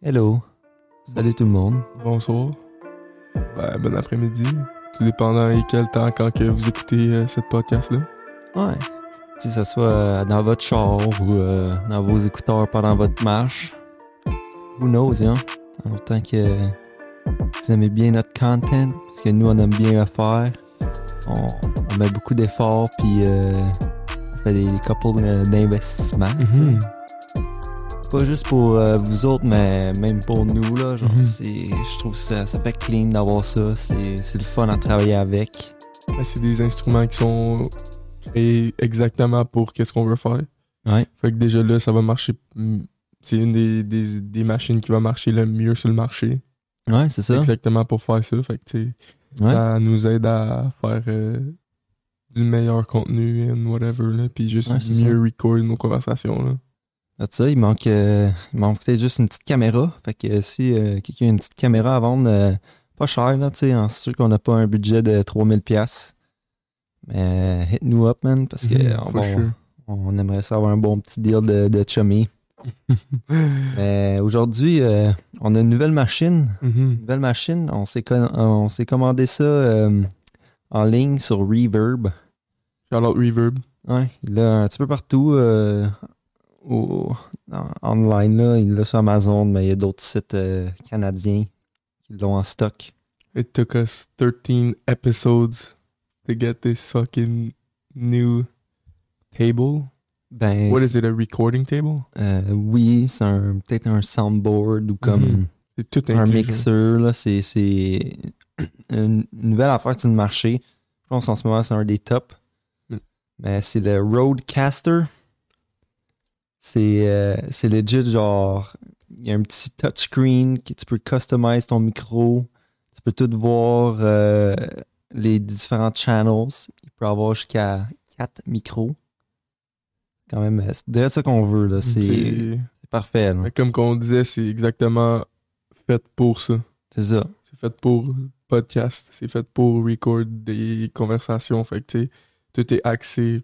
Hello. Salut tout le monde. Bonsoir. Ben, bon après-midi. Tout dépendant et quel temps quand que vous écoutez euh, cette podcast-là. Ouais. Que ça soit euh, dans votre char ou euh, dans vos écouteurs pendant votre marche. Who knows, hein? En autant que vous aimez bien notre content, parce que nous, on aime bien le faire. On, on met beaucoup d'efforts, puis on fait des, des couples euh, d'investissements. Mhm. Pas juste pour euh, vous autres, mais même pour nous, là. Genre, Mhm. c'est, je trouve que ça, ça fait clean d'avoir ça. C'est, c'est le fun à travailler avec. Ben, c'est des instruments qui sont créés exactement pour qu'est-ce qu'on veut faire. Ouais. Fait que déjà là, ça va marcher. C'est une des, des, des machines qui va marcher le mieux sur le marché. Ouais, c'est ça. Exactement pour faire ça. Fait que Ouais. ça nous aide à faire euh, du meilleur contenu and whatever. Là, puis juste Ouais, mieux record nos conversations. Là. Ça, il manque, euh, il manque peut-être juste une petite caméra. Fait que euh, si euh, quelqu'un a une petite caméra à vendre, euh, pas cher, là, tu sais, hein, c'est sûr qu'on n'a pas un budget de 3000$. pièces Mais hit nous up, man, parce que Mhm, on, aimerait ça avoir un bon petit deal de, de chummy. Mais aujourd'hui, on a une nouvelle machine. Mhm. Une nouvelle machine. On s'est, on s'est commandé ça en ligne sur Reverb. Shout-out Reverb. Ouais, il l'a un petit peu partout au, en- online. Là. Il l'a sur Amazon, mais il y a d'autres sites euh, canadiens qui l'ont en stock. It took us 13 episodes to get this fucking new table. Ben, What is it, a recording table? euh, oui, c'est un, peut-être un soundboard ou comme Mhm. Tout un mixeur. Là. C'est, c'est une une nouvelle affaire sur le marché. Je pense en ce moment, c'est un des tops. Mm. Mais c'est le Roadcaster. C'est, euh, c'est legit, genre, il y a un petit touchscreen que tu peux customize ton micro. Tu peux tout voir euh, les différents channels. Il peut avoir jusqu'à 4 micros. Quand même, c'est déjà ça qu'on veut. Là. C'est, parfait. là. Comme qu'on disait, c'est exactement fait pour ça. C'est ça. C'est fait pour podcast. C'est fait pour record des conversations. Fait que, tu sais, tout est axé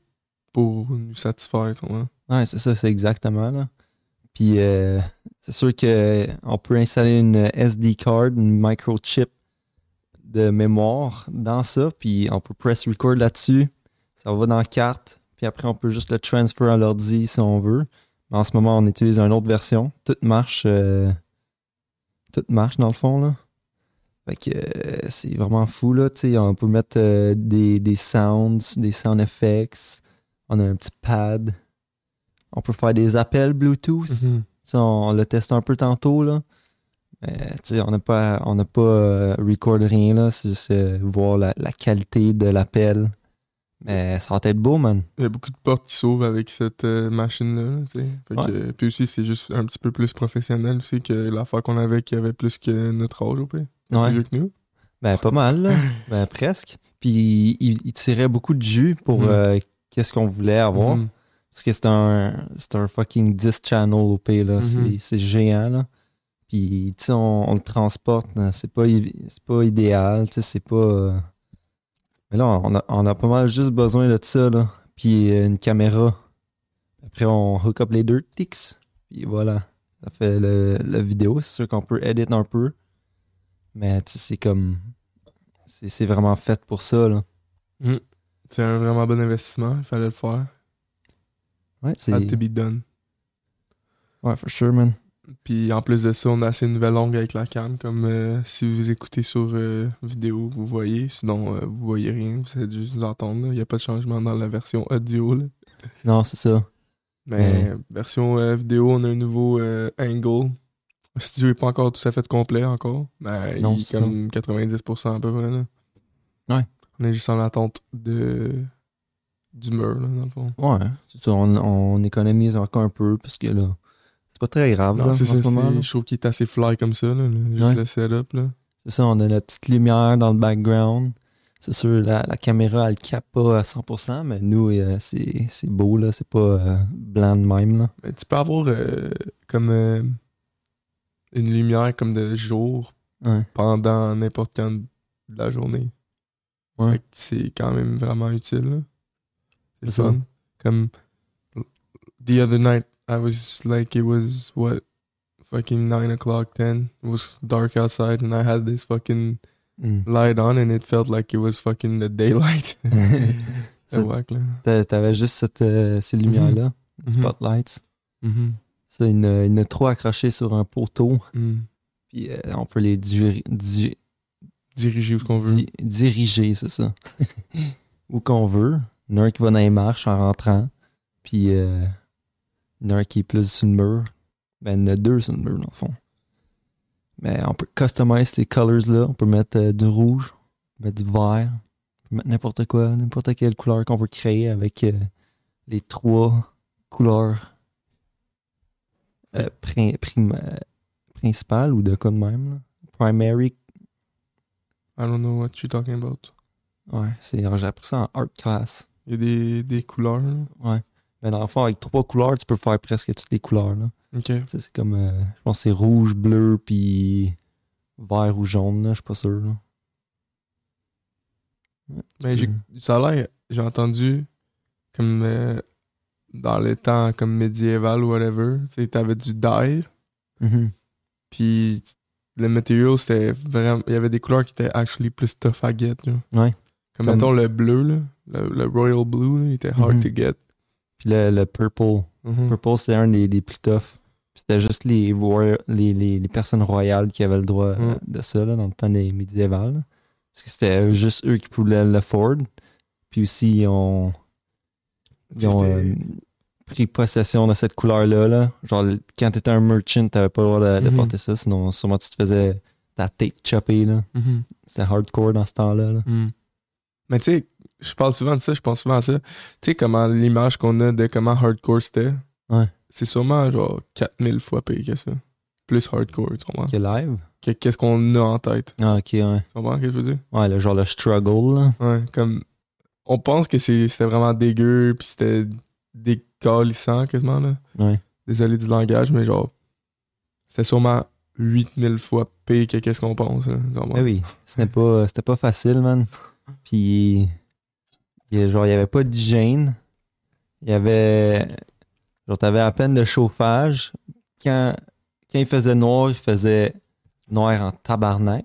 pour nous satisfaire. tu vois. Ouais, c'est ça, c'est exactement là. Puis euh, c'est sûr que on peut installer une SD card, une microchip de mémoire dans ça, puis on peut press record là-dessus. Ça va dans la carte, puis après on peut juste le transfer à l'ordi si on veut. Mais en ce moment, on utilise une autre version. Tout marche, euh, tout marche dans le fond là. Fait que euh, c'est vraiment fou là. On peut mettre des, des sounds, des sound effects. On a un petit pad. On peut faire des appels Bluetooth. Ça, on l'a testé un peu tantôt, là. Sais, on n'a pas, on n'a pas euh, record rien, là. C'est juste euh, voir la, la qualité de l'appel. Mais ça va être beau, man. Il y a beaucoup de portes qui s'ouvrent avec cette euh, machine-là. Ouais. puis aussi, c'est juste un petit peu plus professionnel aussi que l'affaire qu'on avait qui avait plus que notre âge au pire. Vieux que nous. Ben, pas mal, là. Ben, presque. Puis, il, il tirait beaucoup de jus pour euh, qu'est-ce qu'on voulait avoir. Mhm. Parce que c'est un, c'est un fucking 10 channel OP, là. Mhm. C'est- C'est géant, là. Puis, tu sais, on, on le transporte. là. C'est pas, pas idéal, tu sais, c'est pas. euh, Mais là, on a, on a pas mal juste besoin de ça, là. Puis, euh, une caméra. Après, on hook up les deux tics. Puis voilà. Ça fait le, la vidéo. C'est sûr qu'on peut edit un peu. Mais, tu sais, c'est comme. C'est c'est vraiment fait pour ça, là. C'est un vraiment bon investissement. Il fallait le faire. Ouais, c'est. Had to be done. Ouais, for sure, man. Puis en plus de ça, on a assez une nouvelle longue avec la cam. Comme euh, si vous écoutez sur euh, vidéo, vous voyez. Sinon, euh, vous voyez rien. Vous allez juste nous entendre. Il n'y a pas de changement dans la version audio. là. Non, c'est ça. Mais version euh, vidéo, on a un nouveau angle. Le studio n'est pas encore tout à fait complet encore. Mais Non, il est c'est comme 90% à peu près. Là. Ouais. On est juste en attente de du mur, là, dans le fond. Ouais, c'est ça, on, on économise encore un peu parce que là, c'est pas très grave là, Non, en c'est ce ça. moment. c'est- là. Je trouve qu'il est assez fly comme ça, là, juste Ouais. le setup. Là. C'est ça, on a la petite lumière dans le background. C'est sûr, la, la caméra, elle capte pas à 100%, mais nous, euh, c'est c'est beau, là. C'est pas euh, blanc de même, là. Mais tu peux avoir euh, comme une lumière comme de jour Ouais. pendant n'importe quand de la journée. Ouais. C'est quand même vraiment utile. là. Comme the other night, I was like, it was what fucking 9 o'clock, 10. It was dark outside and I had this fucking Mm. light on and it felt like it was fucking the daylight. Ça, C'est wack, là. t'a- T'avais juste cette, euh, ces lumières-là, Mhm. spotlights. Mhm. Ça, il y en a- accrochés sur un poteau. Mhm. Puis euh, on peut les digérer- Diriger où qu'on veut. di- diriger, c'est ça. où qu'on veut. Il y en a un qui va dans les marches en rentrant. Puis euh, il y en a un qui est plus sur le mur. Ben, il y en a deux sur le mur, dans le fond. Mais on peut customize ces colors-là. On peut mettre euh, du rouge, on peut mettre du vert, on peut mettre n'importe quoi, n'importe quelle couleur qu'on veut créer avec euh, les trois couleurs euh, prim- principales ou de quoi de même. là. Primary I don't know what you're talking about. Ouais, c'est, j'ai appris ça en art class. Il y a des, des couleurs, là. Ouais. Mais dans le fond, avec trois couleurs, tu peux faire presque toutes les couleurs. Là. Ok. C'est comme, euh, je pense que c'est rouge, bleu, puis vert ou jaune, là, je suis pas sûr. Là. Ouais, Ben, j'ai, peux- ça a l'air, j'ai entendu, comme euh, dans les temps comme médiéval ou whatever, tu sais, t'avais du dye, Mhm. puis le matériau, c'était vraiment, il y avait des couleurs qui étaient actually plus tough à get, là. Ouais. Comme, Comme- mettons le bleu, là, le, le royal blue, là, il était hard Mhm. to get. Puis le, le purple. Mhm. Purple, c'est un des, des plus tough. Puis C'était juste les, les, les, les personnes royales qui avaient le droit Mm. de ça là, dans le temps des médiévals. là. Parce que c'était juste eux qui pouvaient l'afford. Puis aussi, ils ont, ils euh, pris possession de cette couleur-là. Là. Genre, le- quand t'étais un merchant, t'avais pas le droit de, de Mhm. porter ça. Sinon, sûrement, tu te faisais ta tête choppée. Là. Mhm. C'était hardcore dans ce temps-là. là. Mais tu sais, je parle souvent de ça, je pense souvent à ça. Tu sais, comment l'image qu'on a de comment hardcore c'était, Ouais. c'est sûrement genre 4000 fois pire que ça. Plus hardcore, tu comprends? Que live? Que- Qu'est-ce qu'on a en tête. Ah, ok, ouais. Tu comprends ce que je veux dire? Ouais, le, genre le struggle. Là. Ouais, comme. On pense que c'était vraiment dégueu, puis c'était décalissant quasiment, là. Ouais. Désolé du langage, mais genre. C'était sûrement 8000 fois pire que qu'est-ce qu'on pense, là. Tu comprends? Ben oui, c'était pas, pas facile, man. Puis, genre, il y avait pas d'hygiène. Il y avait. Genre, t'avais à peine de chauffage. Quand, quand il faisait noir, il faisait noir en tabarnak.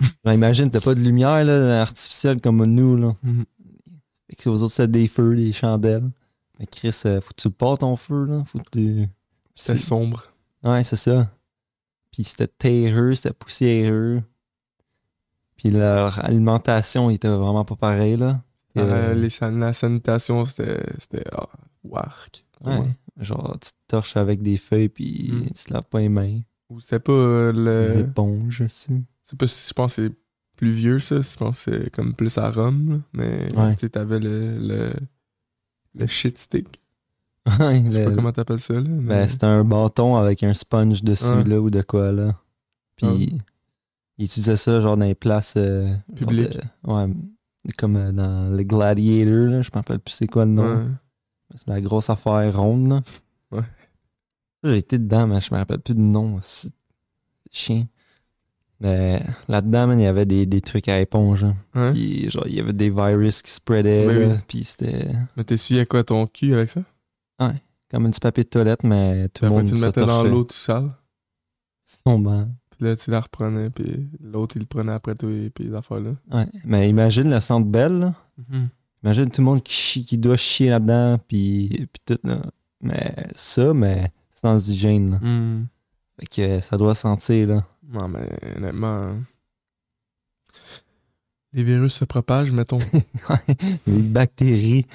Genre, imagine, t'as pas de lumière là, artificielle comme nous. Là. Mhm. Fait que aux autres, c'est des feux, des chandelles. Mais Chris, euh, faut que tu portes ton feu. Là. Faut que tu. C'était sombre. Ouais, c'est ça. Puis c'était terreux, c'était poussiéreux. Puis leur alimentation était vraiment pas pareille, là. Euh, Euh, les san- la sanitation, c'était. C'était. Ah, wark. ouais. Genre, tu te torches avec des feuilles, puis Mm. tu te laves pas les mains. Ou c'était pas euh, le. L'éponge aussi. C'est pas si je pense que c'est plus vieux ça, je pense que c'est comme plus à Rome, là. mais Ouais. tu t'avais le, le, le shit stick. Ouais, Je sais pas comment t'appelles ça là. ben, Mais... c'était un bâton avec un sponge dessus, là, ou de quoi, là. Puis ils utilisaient ça, genre, dans les places... euh, Publiques. ouais, comme euh, dans le Gladiator, là. Je me rappelle plus c'est quoi le nom. Ouais. C'est la grosse affaire ronde, là. Ouais. J'ai été dedans, mais je me rappelle plus du nom. C'est chiant. Mais là-dedans, il y avait des, des trucs à éponge. hein. Hein? Puis, genre, il y avait des virus qui spreadaient. Oui. Puis c'était Mais t'essuyais quoi ton cul avec ça? comme un petit papier de toilette, mais tout le après monde tu le mettais dans l'eau tout sale? Sûrement. Puis là tu la reprenais, puis l'autre il le prenait après toi, et puis les affaires là. Ouais. Mais imagine le centre belle, là. Mhm. Imagine tout le monde qui, chie, qui doit chier là-dedans, puis, puis tout, là. Mais ça, mais sans hygiène, là. Mhm. Fait que ça doit sentir, là. Non mais honnêtement. hein. Les virus se propagent, mettons. Ouais, les bactéries.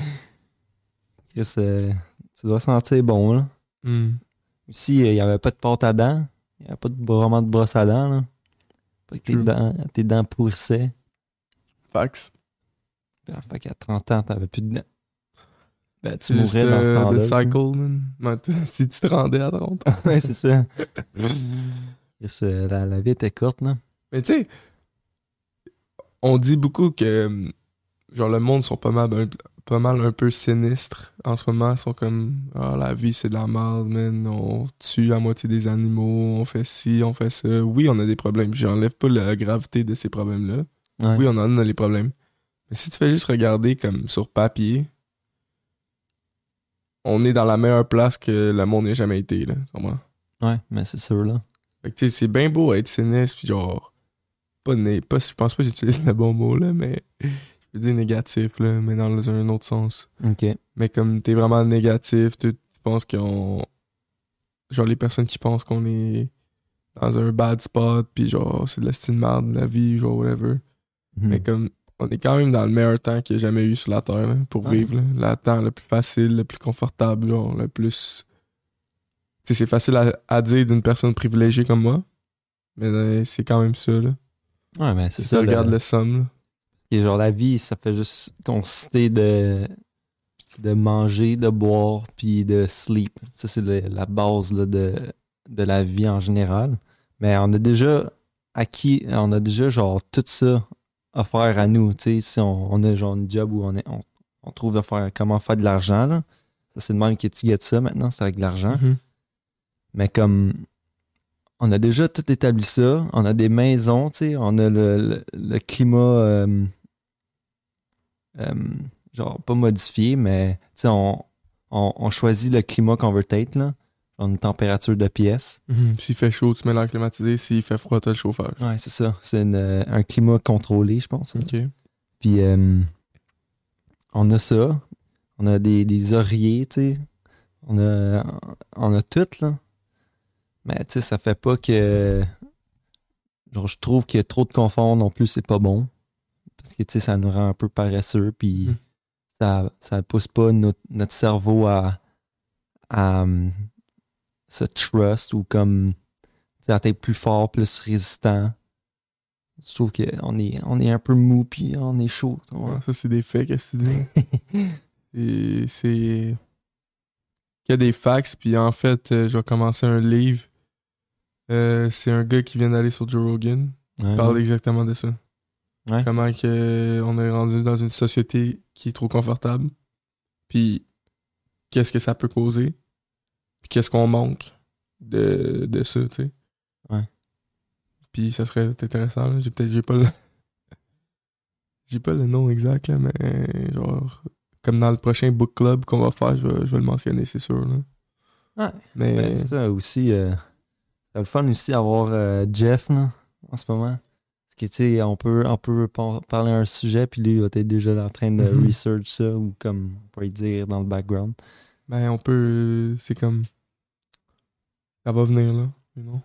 Chris, euh, ça doit sentir bon, là. Aussi, euh, il n'y avait pas de pâte à dents. Il n'y avait pas de, vraiment de brosse à dents, là. Fait que tes True. dents, tes dents pourrissaient. Fax. Puis, Fait qu'à 30 ans, t'avais plus de dents. Ben, tu juste mourrais dans ce euh, temps-là. le cycle, man. Si tu te rendais à 30 ans. ouais, c'est ça. La, la vie était courte, là. Mais tu sais, on dit beaucoup que genre le monde sont pas mal un, pas mal un peu sinistres en ce moment, ils sont comme ah la vie c'est de la merde, man, on tue la moitié des animaux, on fait ci, on fait ça. Oui, on a des problèmes, j'enlève pas la gravité de ces problèmes-là. Ouais. Oui, on en a les problèmes. Mais si tu fais juste regarder comme sur papier, on est dans la meilleure place que le monde n'ait jamais été là, comprends? Ouais, mais c'est sûr, là. Fait que, tu sais, c'est bien beau être sinistre, puis genre, pas, né- pas, je pense pas que j'utilise le bon mot, là, mais je dire négatif, là, mais dans un autre sens. Ok. Mais comme t'es vraiment négatif, tu, penses qu'on. Genre, les personnes qui pensent qu'on est dans un bad spot, puis genre, c'est de la style de la vie, genre, whatever. Mhm. Mais comme, on est quand même dans le meilleur temps qu'il y a jamais eu sur la Terre, là, pour vivre, là. Le temps le plus facile, le plus confortable, genre, le plus. Tu sais, c'est facile à, à dire d'une personne privilégiée comme moi, mais euh, c'est quand même ça, là. Ouais, mais c'est Si ça. tu regardes le- le somme, là. Et genre, la vie, ça fait juste consister de, de manger, de boire, puis de sleep. Ça, c'est le- la base là, de, de la vie en général. Mais on a déjà acquis, on a déjà genre tout ça offert à nous. Tu sais, si on, on a genre un job où on, est, on, on trouve à faire, comment faire de l'argent, là. Ça, c'est de même que tu gagnes ça maintenant, c'est avec de l'argent. Mhm. Mais comme on a déjà tout établi ça, on a des maisons, tu sais, on a le, le- le climat euh, genre pas modifié, mais tu sais, on, on, on choisit le climat qu'on veut être, là. Genre une température de pièce. Mhm. S'il fait chaud, tu mets l'air climatisé. S'il fait froid, t'as le chauffage. Ouais, c'est ça. C'est euh, un climat contrôlé, je pense. Ok. Puis euh, on a ça. On a des, des oreillers, tu sais. On a, on a tout, là. Mais tu sais, ça fait pas que. Genre, je trouve qu'il y a trop de confort non plus, c'est pas bon. Parce que tu sais, ça nous rend un peu paresseux, puis Mhm. ça, ça pousse pas notre, notre cerveau à, à hum, se trust ou comme. Tu sais, à être plus fort, plus résistant. Je trouve qu'on est, on est un peu mou, puis on est chaud. Ouais, ça, c'est des faits, qu'est-ce que tu dis? C'est. Il y a des fax, puis en fait, euh, je vais commencer un livre. Euh, c'est un gars qui vient d'aller sur Joe Rogan. Ouais, Il parle ouais. exactement de ça. Ouais. Comment que on est rendu dans une société qui est trop confortable. Puis qu'est-ce que ça peut causer. Puis qu'est-ce qu'on manque de, de ça, tu sais. Ouais. Puis ça serait intéressant. J'ai peut-être j'ai pas le. J'ai pas le nom exact, là, mais genre. Comme dans le prochain book club qu'on va faire, je vais, je vais le mentionner, c'est sûr. Là. Ouais. Mais. Ben, c'est ça aussi. euh, c'est le fun aussi d'avoir euh, Jeff là, en ce moment. Parce que tu sais, on peut, on peut par- parler un sujet, puis lui, il était déjà en train de Mhm. research ça, ou comme on pourrait dire dans le background. Ben, on peut. C'est comme. Ça va venir, là. you know.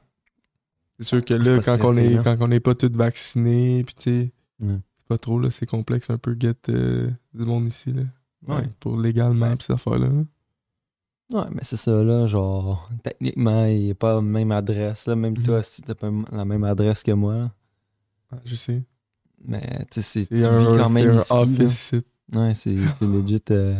C'est sûr que Je là, quand on, est, là. quand on n'est pas tous vaccinés, pis tu sais, c'est pas trop, là, c'est complexe un peu, get euh, du monde ici, là. Ouais. Pour légalement, pis ces affaires-là. là. Ouais, mais c'est ça, là, genre, techniquement, il n'est pas la même adresse, là. Même Mhm. toi, si t'as pas la même adresse que moi, là. Je sais. Mais, tu sais, c'est- quand même c'est office. Ouais, c'est legit. euh,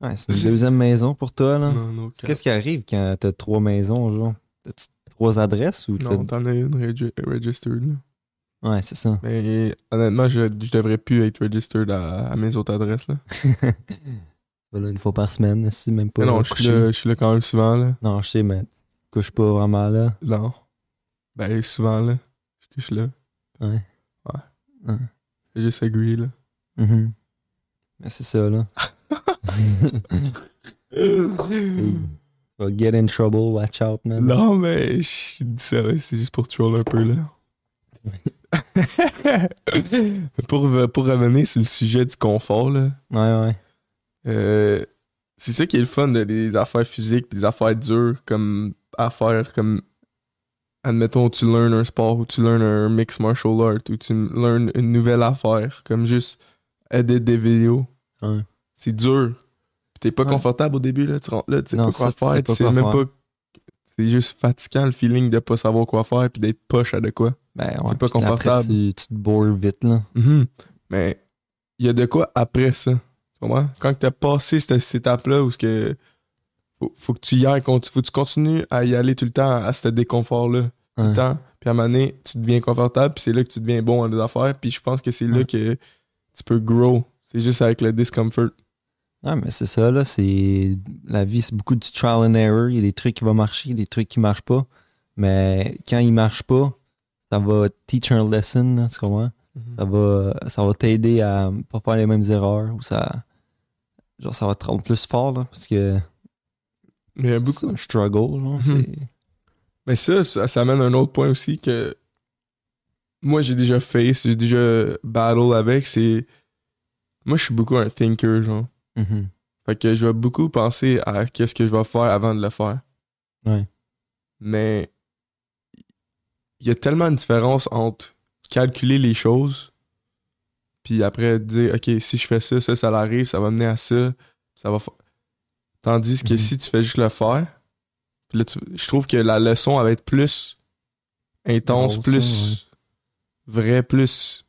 Ouais, c'est une deuxième maison pour toi, là. Non. Qu'est-ce qui arrive quand t'as trois maisons, genre? T'as-tu trois adresses ou t'as... Non, t'en as une regi- registered, là. Ouais, c'est ça. Mais honnêtement, je, je devrais plus être registered à, à mes autres adresses, là. Voilà, une fois par semaine, si même pas Mais non, je suis là, je suis là quand même souvent, là. Non, je sais, mais tu couches pas vraiment là. Non. Ben, souvent, là. Je suis là. Ouais. J'ai juste agree, là. Mhm. Mais c'est ça, là. Get in trouble, watch out, man. Non, mais je dis ça, ouais, c'est juste pour troll un peu, là. pour, pour revenir sur le sujet du confort, là, Ouais, ouais. euh, c'est ça qui est le fun de- des affaires physiques des affaires dures comme affaires comme admettons tu learns un sport ou tu learns un mix martial art ou tu learns une nouvelle affaire comme juste edit des vidéos Ouais. c'est dur t'es pas Ouais. confortable au début là tu rentres là tu sais Non, pas quoi faire tu sais même faire. pas c'est juste fatigant le feeling de pas savoir quoi faire puis d'être poche à de quoi Ben, ouais. C'est pas puis après, confortable. Tu, tu te bores vite, là. Mhm. Mais il y a de quoi après ça. Tu comprends? Quand tu as passé cette, cette étape-là où ce que faut, faut que tu y ailles, faut que tu continues à y aller tout le temps à ce déconfort-là. Tout le temps. Puis à un moment donné, tu deviens confortable, puis c'est là que tu deviens bon en des affaires. Puis je pense que c'est là que tu peux grow. C'est juste avec le discomfort. Ouais, mais c'est ça, là. C'est... La vie, c'est beaucoup du trial and error. Il y a des trucs qui vont marcher, il y a des trucs qui marchent pas. Mais quand ils marchent pas, ça va teach a lesson, là, tu comprends? Ça va, ça va t'aider à pas faire les mêmes erreurs ou ça. Genre, ça va te rendre plus fort, là, parce que il y a beaucoup. un struggle, genre. Mhm. Mais ça, ça, ça amène un autre point aussi que moi j'ai déjà face, j'ai déjà battle avec, c'est. Moi je suis beaucoup un thinker, genre. Mhm. Fait que je vais beaucoup penser à qu'est-ce que je vais faire avant de le faire. Ouais. Mais il y a tellement de différence entre calculer les choses puis après dire OK, si je fais ça, ça, ça arrive, ça va mener à ça, ça va fa- Tandis que Mhm. si tu fais juste le faire, puis là, tu- je trouve que la leçon elle va être plus intense, Grosse, plus vrai, plus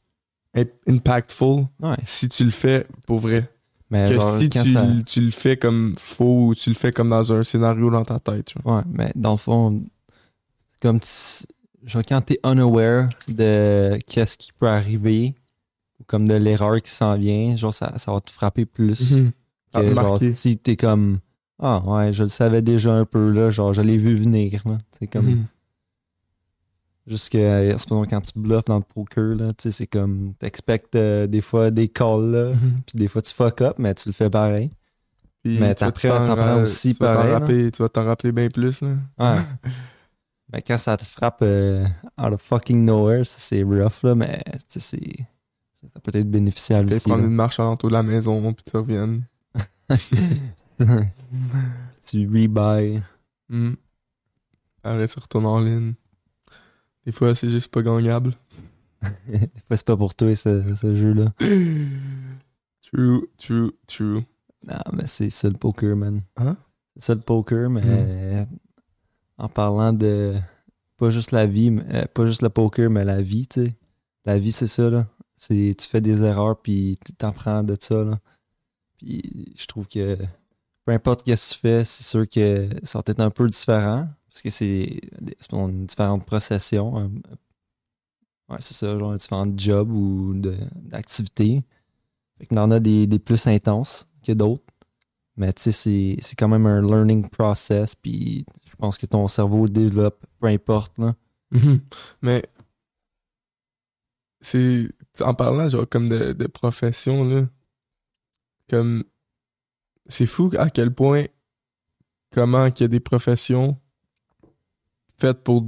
im- impactful Ouais. si tu le fais pour vrai. Mais que genre, si tu, ça- tu le fais comme faux ou tu le fais comme dans un scénario dans ta tête. tu vois. Ouais, mais dans le fond, comme tu- genre quand t'es unaware de qu'est-ce qui peut arriver, ou comme de l'erreur qui s'en vient, genre ça, ça va te frapper plus va que te genre si t'es comme Ah ouais, je le savais déjà un peu là, genre je l'ai vu venir. là. C'est comme Mhm. jusque à ce moment quand tu bluffes dans le poker, là, tu sais, c'est comme t'expectes euh, des fois des calls là, Mhm. puis des fois tu fuck up, mais tu le fais pareil. Puis Mais tu t'en t'apprends ra- aussi tu pareil, rappeler- Tu vas t'en rappeler bien plus. Là. Ouais. mais quand ça te frappe euh, out of fucking nowhere, ça c'est rough là, mais tu sais, c'est. Ça peut être bénéficial aussi. prendre là. une marche en de la maison, puis tu reviennes. tu rebuy. Mhm. Arrête, tu retournes en ligne. Des fois, c'est juste pas gagnable. Des fois, c'est pas pour toi ce, ce jeu-là. True, true, true. Non, mais c'est ça le poker, man. Hein? C'est ça le poker, mais en parlant de pas juste la vie, mais, euh, pas juste le poker, mais la vie, tu sais. La vie, c'est ça, là. Tu fais des erreurs, puis tu t'apprends de ça, là. Je trouve que peu importe ce que tu fais, c'est sûr que ça va être un peu différent, parce que c'est une différente procession. ouais, c'est ça, genre différents jobs ou d'activités. Fait qu'il y en a des, plus intenses que d'autres. Mais tu sais, c'est, quand même un learning process, puis je pense que ton cerveau développe, peu importe, là. Mhm. Mais c'est en parlant genre comme de, de profession là, comme c'est fou à quel point comment qu'il y a des professions faites pour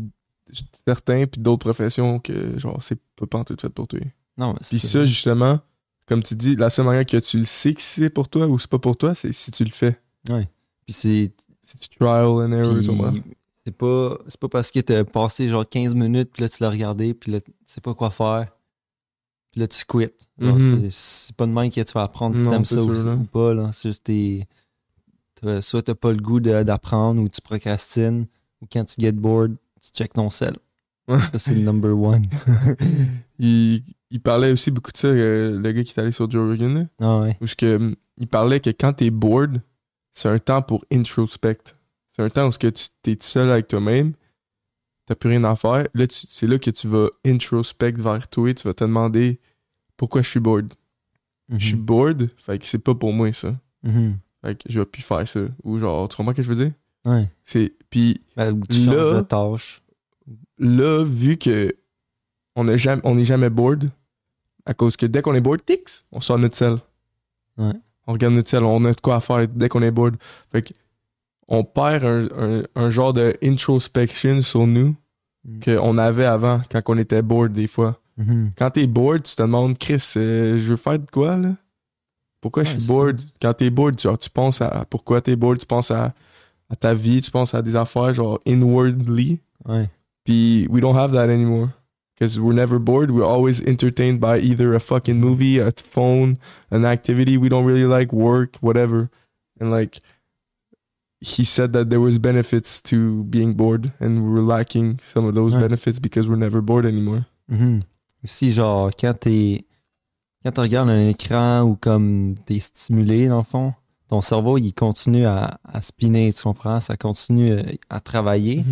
certains puis d'autres professions que genre c'est pas pantoute fait pour toi. Non, mais Puis c'est ça justement, comme tu dis, la seule manière que tu le sais que c'est pour toi ou c'est pas pour toi, c'est si tu le fais. Puis c'est, Si tu trial and error, tu vois. c'est pas, c'est pas parce que t'as passé genre 15 minutes, puis là tu l'as regardé, puis là tu sais pas quoi faire, puis là tu quittes. Mhm. c'est, pas de même que tu vas apprendre si t'aimes ça ou, ou pas, là. C'est juste t'es, soit t'as pas le goût d'apprendre ou tu procrastines, ou quand tu get bored, tu check ton sel. Ça, c'est le number one. il, il parlait aussi beaucoup de ça, euh, le gars qui est allé sur Joe Rogan, ah ouais. où ce que, hum, il parlait que quand t'es bored, c'est un temps pour introspect. C'est un temps où que tu t'es seul avec toi-même, t'as plus rien à faire. Là, c'est là que tu vas introspect vers toi, tu vas te demander pourquoi je suis bored? Je suis Mhm. bored, fait que c'est pas pour moi ça. Mhm. Fait que je vais plus faire ça. Ou genre, tu comprends ce que je veux dire? Ouais. C'est. Puis Ben, tu Là- de tâche. là, vu que on est jamais, on est jamais bored, à cause que dès qu'on est bored, tix, on sort notre sel. Ouais. On regarde notre on a de quoi faire dès qu'on est bored. Fait que on perd un, un- un genre de introspection sur nous Mm. qu'on avait avant quand on était bored des fois. Mhm. Quand t'es bored, tu te demandes, Chris, euh, je veux faire de quoi là? Pourquoi je Ouais, suis c'est- bored? Quand t'es bored, genre, tu penses à pourquoi t'es bored, tu penses à, à ta vie, tu penses à des affaires genre inwardly. Ouais. Puis we don't have that anymore. Because we're never bored. We're always entertained by either a fucking movie, a phone, an activity we don't really like, work, whatever. And like, he said that there was benefits to being bored, and we're lacking some of those Ouais. benefits because we're never bored anymore. Mhm. Aussi, genre, quand t'es. Quand tu regardes un écran ou comme t'es stimulé, dans le fond, ton cerveau, il continue à, à spinner, tu comprends? Ça continue euh, à travailler.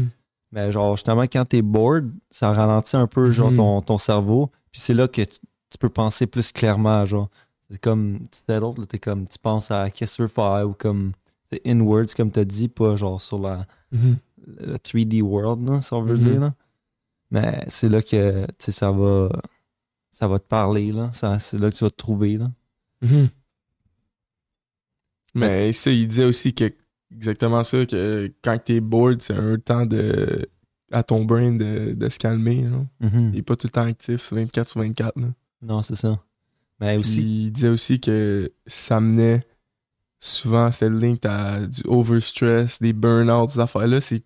Mais genre, justement, quand t'es bored, ça ralentit un peu, genre, Mhm. ton, ton cerveau. Puis c'est là que tu, tu peux penser plus clairement, genre. C'est comme, tu sais, l'autre, t'es comme, tu penses à qu'est-ce que tu veux faire ou comme, c'est inwards, comme t'as dit, pas genre sur la, le 3D world, là, si on veut Mhm. dire. Là. Mais c'est là que tu sais, ça va ça va te parler. Là. Ça, c'est là que tu vas te trouver. Là. Mhm. Mais ça, il disait aussi que exactement ça, que quand t'es bored, c'est un temps de à ton brain de, de se calmer. Genre. Mhm. Il est pas tout le temps actif, c'est 24 sur 24. Là. Non, c'est ça. Mais Puis aussi, il disait aussi que ça menait souvent, le link à du overstress, des burn-out, ces affaires-là. C'est,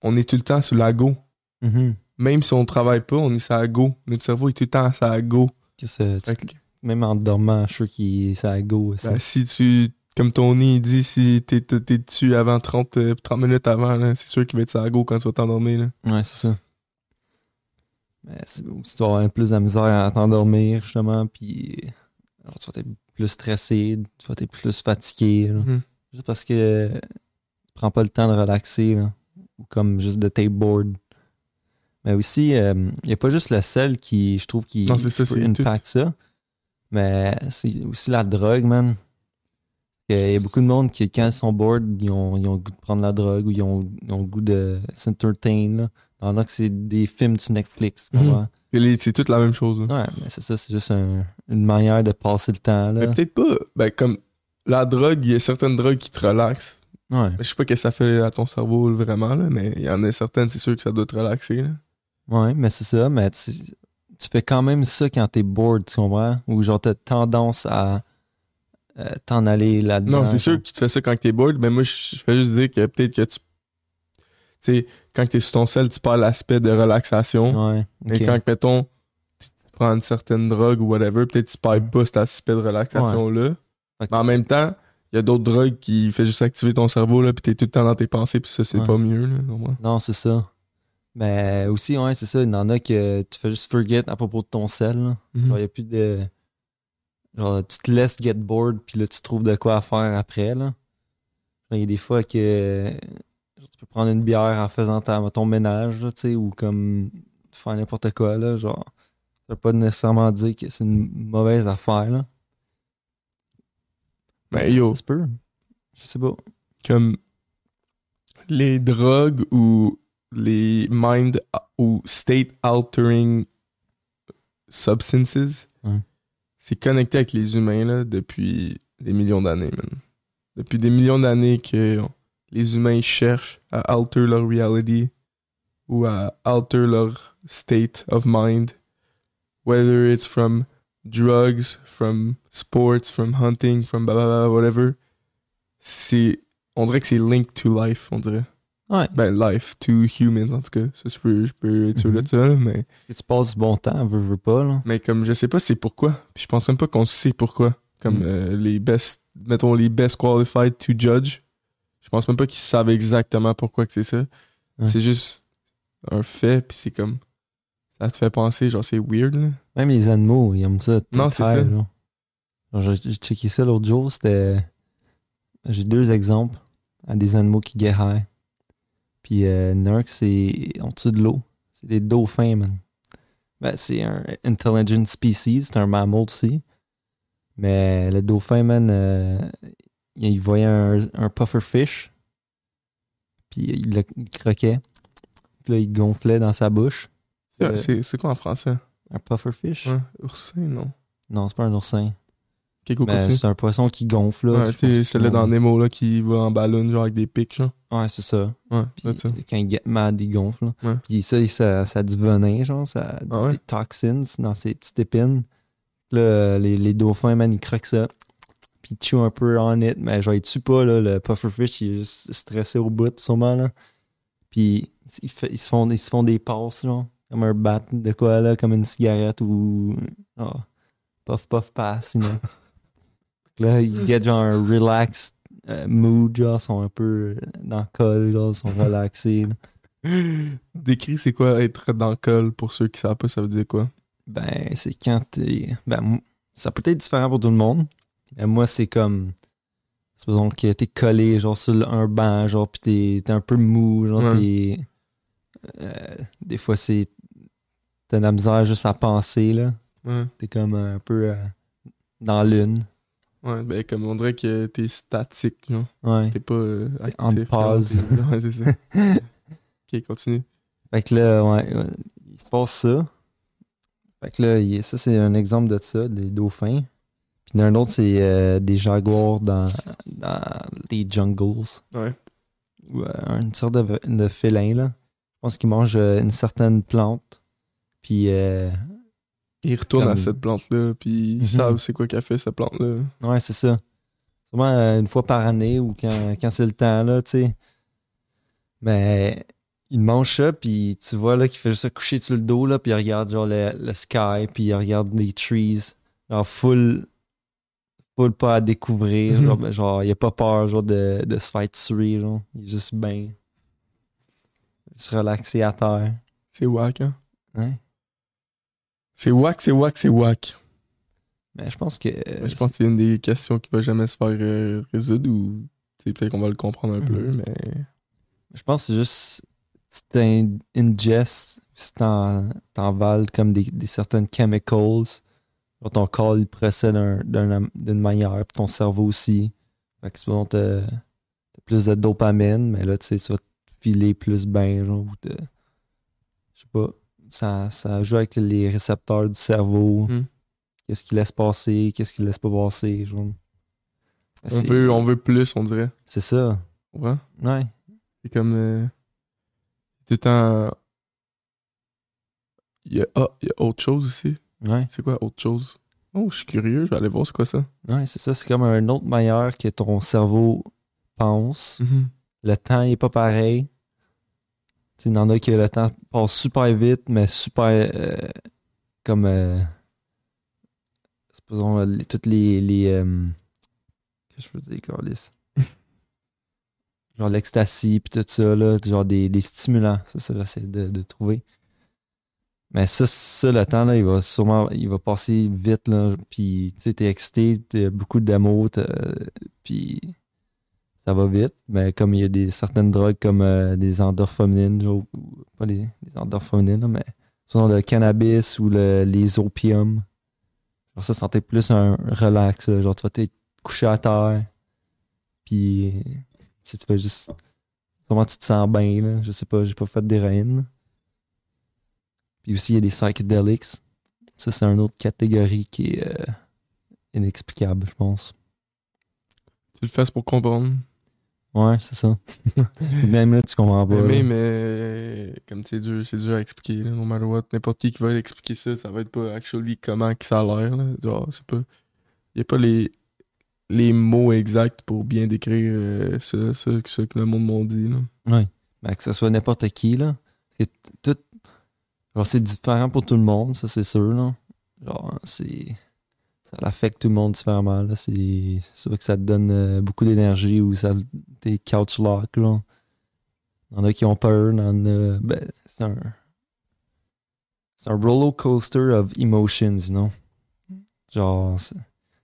on est tout le temps sur la go. mhm, Même si on travaille pas, on est sur la go. Notre cerveau est tout le temps sur la go. que ça- tu que, même en dormant, je suis sûr qu'il ça à go. ça. ben, si tu, comme Tony il dit, si t'es, t'es dessus avant 30, euh, 30 minutes avant, c'est sûr qu'il va être sur la go quand tu vas t'endormir. Ouais, c'est ça. Mais aussi, tu vas avoir plus de misère à t'endormir, justement, puis alors, tu vas être plus stressé, tu vas être plus fatigué, là. Mhm. juste parce que tu prends pas le temps de relaxer, là, ou comme juste de tape board. Mais aussi, il n'y a pas juste le sel qui, je trouve, qui, Non, c'est ça, qui tout. mais c'est aussi la drogue, man. Il y a beaucoup de monde qui, quand ils sont bored, ils ont, ils ont le goût de prendre la drogue ou ils ont, ils ont le goût de s'entertain. Pendant que c'est des films sur Netflix. les- C'est toute la même chose. là. Ouais, mais c'est ça, c'est juste un- une manière de passer le temps. Mais peut-être pas. Ben, comme la drogue, il y a certaines drogues qui te relaxent. Ouais, Je sais pas ce que ça fait à ton cerveau vraiment, là, mais il y en a certaines, c'est sûr que ça doit te relaxer. Là. Ouais, mais c'est ça, mais tu, tu fais quand même ça quand t'es bored, tu comprends? Ou genre t'as tendance à euh, t'en aller là-dedans. Non, c'est sûr que tu te fais ça quand t'es bored, mais moi, je je fais juste dire que peut-être que tu. Tu sais, quand t'es sur ton sel, tu perds l'aspect de relaxation. Ouais, Mais ok. quand, mettons, tu prends une certaine drogue ou whatever, peut-être tu perds pas cet aspect de relaxation-là. Fait Mais en même temps, il y a d'autres drogues qui font juste activer ton cerveau, là, puis t'es tout le temps dans tes pensées, puis ça, c'est Ouais. pas mieux, là. Non, c'est ça. Mais aussi, ouais, c'est ça. Il y en a que tu fais juste forget à propos de ton sel. là. Mhm. Genre, il n'y a plus de. Genre, tu te laisses get bored, puis là, tu trouves de quoi faire après. là. Genre, Il y a des fois que genre, tu peux prendre une bière en faisant ta- ton ménage, là, tu sais, ou comme faire n'importe quoi. Là, genre, ça veut pas nécessairement dire que c'est une mauvaise affaire. Là. Mais yo, Ça se peut. Je sais pas. comme les drogues ou les mind ou state altering substances, Ouais. c'est connecté avec les humains là, depuis des millions d'années, man. Depuis des millions d'années que les humains cherchent à alter leur reality ou à alter leur state of mind, whether it's from drugs, from sports, from hunting, from blah, blah, blah, whatever. C'est on dirait que c'est linked to life, on dirait. Ouais. Ben, life, to humans, en tout cas. Ça, je peux, je peux être sûr Mhm. de ça, mais, tu passes du bon temps, veux, veux pas. Là. mais comme je sais pas c'est pourquoi. Puis je pense même pas qu'on sait pourquoi. Comme Mhm. euh, les best, mettons les best qualified to judge. Je pense même pas qu'ils savent exactement pourquoi que c'est ça. Ouais. C'est juste un fait, puis c'est comme. Ça te fait penser, genre, c'est weird, là. Même les animaux, ils aiment ça. Non, c'est ça. Genre, J'ai checké ça l'autre jour, c'était. J'ai deux exemples à des animaux qui high. Puis euh, il y en a un que c'est en dessous de l'eau. C'est des dauphins, man. Ben, c'est un intelligent species, c'est un mammal aussi. Mais le dauphin, man, euh, il voyait un, un pufferfish. Puis il le il croquait. Puis là, il gonflait dans sa bouche. C'est- Euh, C'est c'est quoi en français? Un pufferfish? Ouais, oursin, non. Non, c'est pas un oursin. Ben, c'est un poisson qui gonfle. Là, Ouais, que- dans Nemo, là, qui va en ballon, genre, avec des pics, genre. Ouais, c'est ça. Ouais, Puis, ça. quand il get mad, il gonfle. là. Ouais. Puis ça, ça, ça a du venin, genre, ça a Ah ouais? des toxins dans ses petites épines. Là, les, les dauphins, man, ils croquent ça. Puis ils chewent un peu on it, mais genre, ils tuent pas, là. Le pufferfish, il est juste stressé au bout, sûrement, là. Puis ils, fait- ils se, font, ils se font des passes, genre, comme un bat de quoi, là, comme une cigarette ou. puff, puff, pass, sinon. là, ils get genre un relaxed euh, mood, genre, ils sont un peu euh, dans le col, genre, ils sont relaxés. là. Décris c'est quoi être dans le col pour ceux qui savent pas ça veut dire quoi? Ben, c'est quand t'es. Ben, ça peut être différent pour tout le monde. Mais moi, c'est comme. Supposons que t'es collé, genre, sur un banc, genre, pis t'es, t'es un peu mou, genre, Ouais. t'es. euh, des fois, c'est. T'as de la misère juste à penser, là. Ouais. T'es comme un peu euh, dans l'une. Ouais, ben comme on dirait que t'es statique, genre. Ouais. T'es pas euh, actif. en pause. Ouais, c'est ça. ok, continue. Fait que là, ouais, ouais, il se passe ça. Fait que là, il- ça, c'est un exemple de ça, des dauphins. Puis d'un autre, c'est euh, des jaguars dans, dans les jungles. Ouais. Ou euh, une sorte de, de félin, là. pense qu'ils mangent une certaine plante. Puis, Ils retournent à cette plante-là, puis ils Mhm. savent c'est quoi qu'elle fait, cette plante-là. ouais, c'est ça. Sûrement euh, une fois par année ou quand, quand c'est le temps, là, tu sais. Mais il mange ça, puis tu vois, là, qu'il fait juste se coucher sur le dos, là, puis il regarde, genre, le, le sky, puis il regarde les trees. Genre, full, full pas à découvrir. Mhm. genre, genre, il a pas peur, genre, de, de se faire tuer, genre. Il est juste bien. Se relaxer à terre. C'est whack, hein? Ouais. C'est whack, c'est whack, c'est whack. Mais je pense que. euh, je pense que c'est une des questions qui va jamais se faire euh, résoudre ou peut-être qu'on va le comprendre un peu, Mhm. mais Je pense que c'est juste si t'in- ingestes, si t'en t'envales comme des, des certaines chemicals, ton corps il procède d'un- d'un- d'une manière, puis ton cerveau aussi. Fait que souvent t'as t'as plus de dopamine, mais là tu sais, ça va te filer plus bien, genre, ou je sais pas, ça, ça joue avec les récepteurs du cerveau. Mhm. Qu'est-ce qu'il laisse passer, qu'est-ce qu'il laisse pas passer, genre. on veut, on veut plus, on dirait. C'est ça, comprends? ouais. C'est comme euh, tout le temps. Il y a, ah, il y a autre chose aussi. Ouais. C'est quoi autre chose? Oh, je suis curieux, je vais aller voir c'est quoi ça. Ouais, c'est ça. C'est comme un autre manière que ton cerveau pense. Le temps n'est pas pareil. Il y en a que le temps passe super vite, mais super euh, comme euh, supposons euh, les- toutes les, les euh, qu'est-ce que je veux dire, Carlis? genre l'ecstasy puis tout ça, là, genre des, des stimulants. C'est ça, j'essaie de, trouver. Mais ça, ça, le temps, là, il va sûrement il va passer vite. Là, puis tu sais, t'es excité, t'as beaucoup d'amour, puis ça va vite. Mais comme il y a des certaines drogues comme euh, des ou- pas des, des endorphines, là, mais soit le cannabis ou le- les opiums. Genre ça, sentait plus un relax. Genre tu vas t'être couché à terre. Puis tu tu fais juste. Comment tu te sens bien, là. Je sais pas, j'ai pas fait d'héroïne. Puis aussi, il y a des psychedelics. Ça, c'est une autre catégorie qui est euh, inexplicable, je pense. Tu le fais pour comprendre. Ouais, c'est ça. Même là, tu comprends pas. mais, mais comme c'est dur, c'est dur à expliquer, là, no matter what. N'importe qui qui va expliquer ça, ça va être pas actually comment que ça a l'air. là. Genre, c'est pas. Il y a pas les, les mots exacts pour bien décrire euh, ça, ça, ça que le monde m'a dit. Là. Ouais. Ben, que ce soit n'importe qui, là. C'est tout. Genre, c'est différent pour tout le monde, ça, c'est sûr, là. Genre, c'est. Ça affecte tout le monde différemment, là. C'est c'est vrai que ça te donne euh, beaucoup d'énergie ou ça. T'es couch lock, là. Il y en a qui ont peur, il y en a. Ben, c'est un. C'est un roller coaster of emotions, you know? Genre,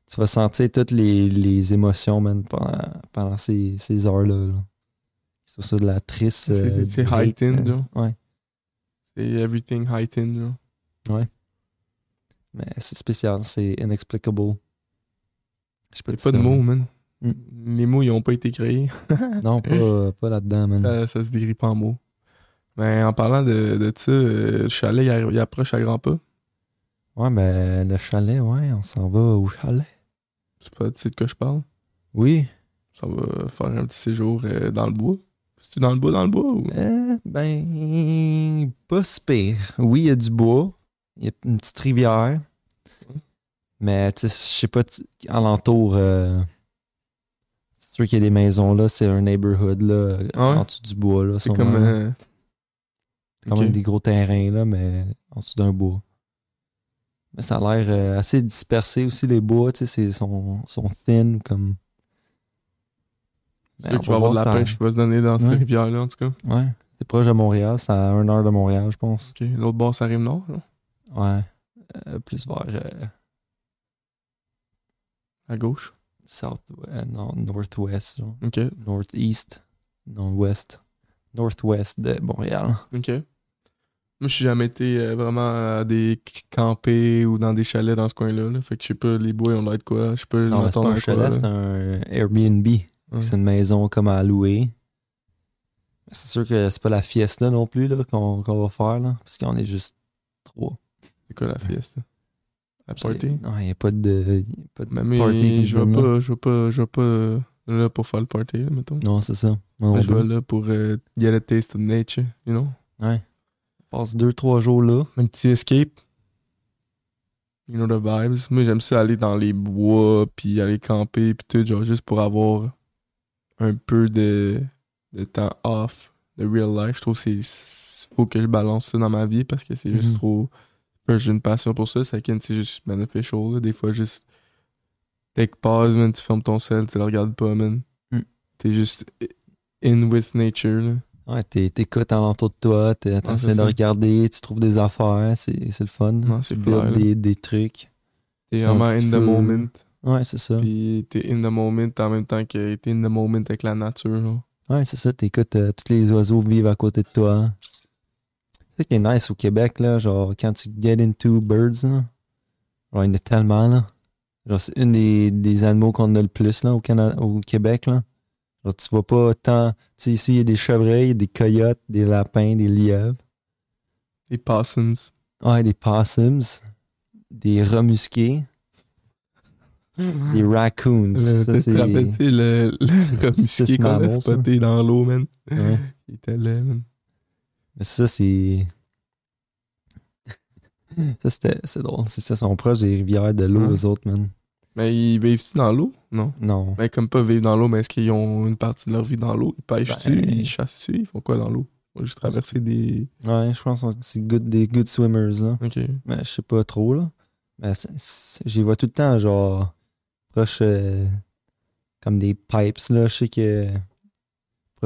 tu vas sentir toutes les, les émotions, man, pendant, pendant ces, ces heures-là. là. C'est ça de la triste. C'est- euh, c'est heightened, euh. Ouais. C'est everything heightened. Genre. Mais c'est spécial, c'est inexplicable. Je Il pas, de mots, man. Mm. Les mots, ils ont pas été créés. Non, pas, pas là-dedans, man. ça, ça se décrit pas en mots. Mais en parlant de, de ça, euh, le chalet, il, approche à grands pas. Ouais, mais le chalet, ouais, on s'en va au chalet. C'est pas tu sais de quoi je parle? Oui. Ça va faire un petit séjour euh, dans le bois. C'est dans le bois, dans le bois ou... Euh, ben, pas si pire. Oui, il y a du bois. Il y a une petite rivière. Mais, tu sais, je sais pas, alentour, euh, c'est sûr qu'il y a des maisons là, c'est un neighborhood là, Ah ouais? en dessous du bois là. C'est comme. euh, quand ok. même des gros terrains, là, mais en dessous d'un bois. Mais ça a l'air euh, assez dispersé aussi, les bois, tu sais, c'est- sont, sont thin, comme... C'est Ben, on qu'il va va y avoir de la ça- pêche qui va se donner dans cette Ouais. rivière-là, en tout cas. Ouais, c'est proche de Montréal, c'est à une heure de Montréal, je pense. Ok. L'autre bord, ça arrive nord. là, Ouais, Euh, plus vers euh, à gauche. south, euh, non, northwest, genre. Ok. northeast, non-ouest, northwest de Montréal. Ok. Moi, je suis jamais été vraiment à des campés ou dans des chalets dans ce coin-là. là. Fait que je sais pas, les bois, ont l'air de quoi. Je sais pas, Non, mais c'est pas un chalet, c'est un Airbnb. Ouais. C'est une maison comme à louer. C'est sûr que c'est pas la fiesta non plus là, qu'on qu'on va faire, là, parce qu'on est juste trois. C'est quoi la fiesta? La party? Non, il n'y a pas de, a pas de Mais, party je se vais vais pas, je vais pas euh, là pour faire le party, là, mettons. Non, c'est ça. Moi je vais là pour euh, get a taste of nature, you know? Ouais. Passe deux, trois jours là. Un petit escape. You know the vibes. Moi, j'aime ça aller dans les bois, puis aller camper, puis tout, genre juste pour avoir un peu de, de temps off de real life. Je trouve que c'est faut que je balance ça dans ma vie parce que c'est juste Mhm. trop. J'ai une passion pour ça. Second, c'est juste beneficial. là. Des fois, juste take pause, man. Tu fermes ton sel, tu le regardes pas, man. Mm. T'es juste in with nature, là. Ouais, t'es- t'écoutes alentour de toi, t'es- t'essaies c'est de ça. regarder, tu trouves des affaires, c'est c'est le fun. Non, tu clair, des, des trucs. T'es vraiment in the peu- moment. Ouais, c'est ça. Puis t'es in the moment en même temps que t'es in the moment avec la nature. là. Ouais, c'est ça. T'écoutes euh, tous les oiseaux vivent à côté de toi. C'est ça qui est nice au Québec, là. Genre, quand tu get into birds, là, genre, il y en a tellement, là. Genre, c'est une des, des animaux qu'on a le plus, là, au, Cana- au Québec, là. Genre, tu vois pas tant. Tu sais, ici, il y a des chevreuils, des coyotes, des lapins, des lièvres. Des possums. Ouais, des possums, des rats musqués, des raccoons. Le, Ça, rappelles-tu le, le remusqué qu'on a spoté dans l'eau, man? Ouais. Il était laid, man. Mais ça, c'est. ça, c'était c'est drôle. C'est ça, ils sont proches des rivières de l'eau, Ouais. eux autres, man. Mais ils vivent-tu dans l'eau? Non. Non. Mais comme pas vivre dans l'eau, mais est-ce qu'ils ont une partie de leur vie dans l'eau? Ils pêchent-tu? Ben- Ils chassent-tu? Ils font quoi dans l'eau? Ils traverser des... Ouais, je pense que c'est good, des good swimmers, là. Ok. Mais je sais pas trop, là. Mais j'y vois tout le temps, genre, proche, euh, comme des pipes, là. Je sais que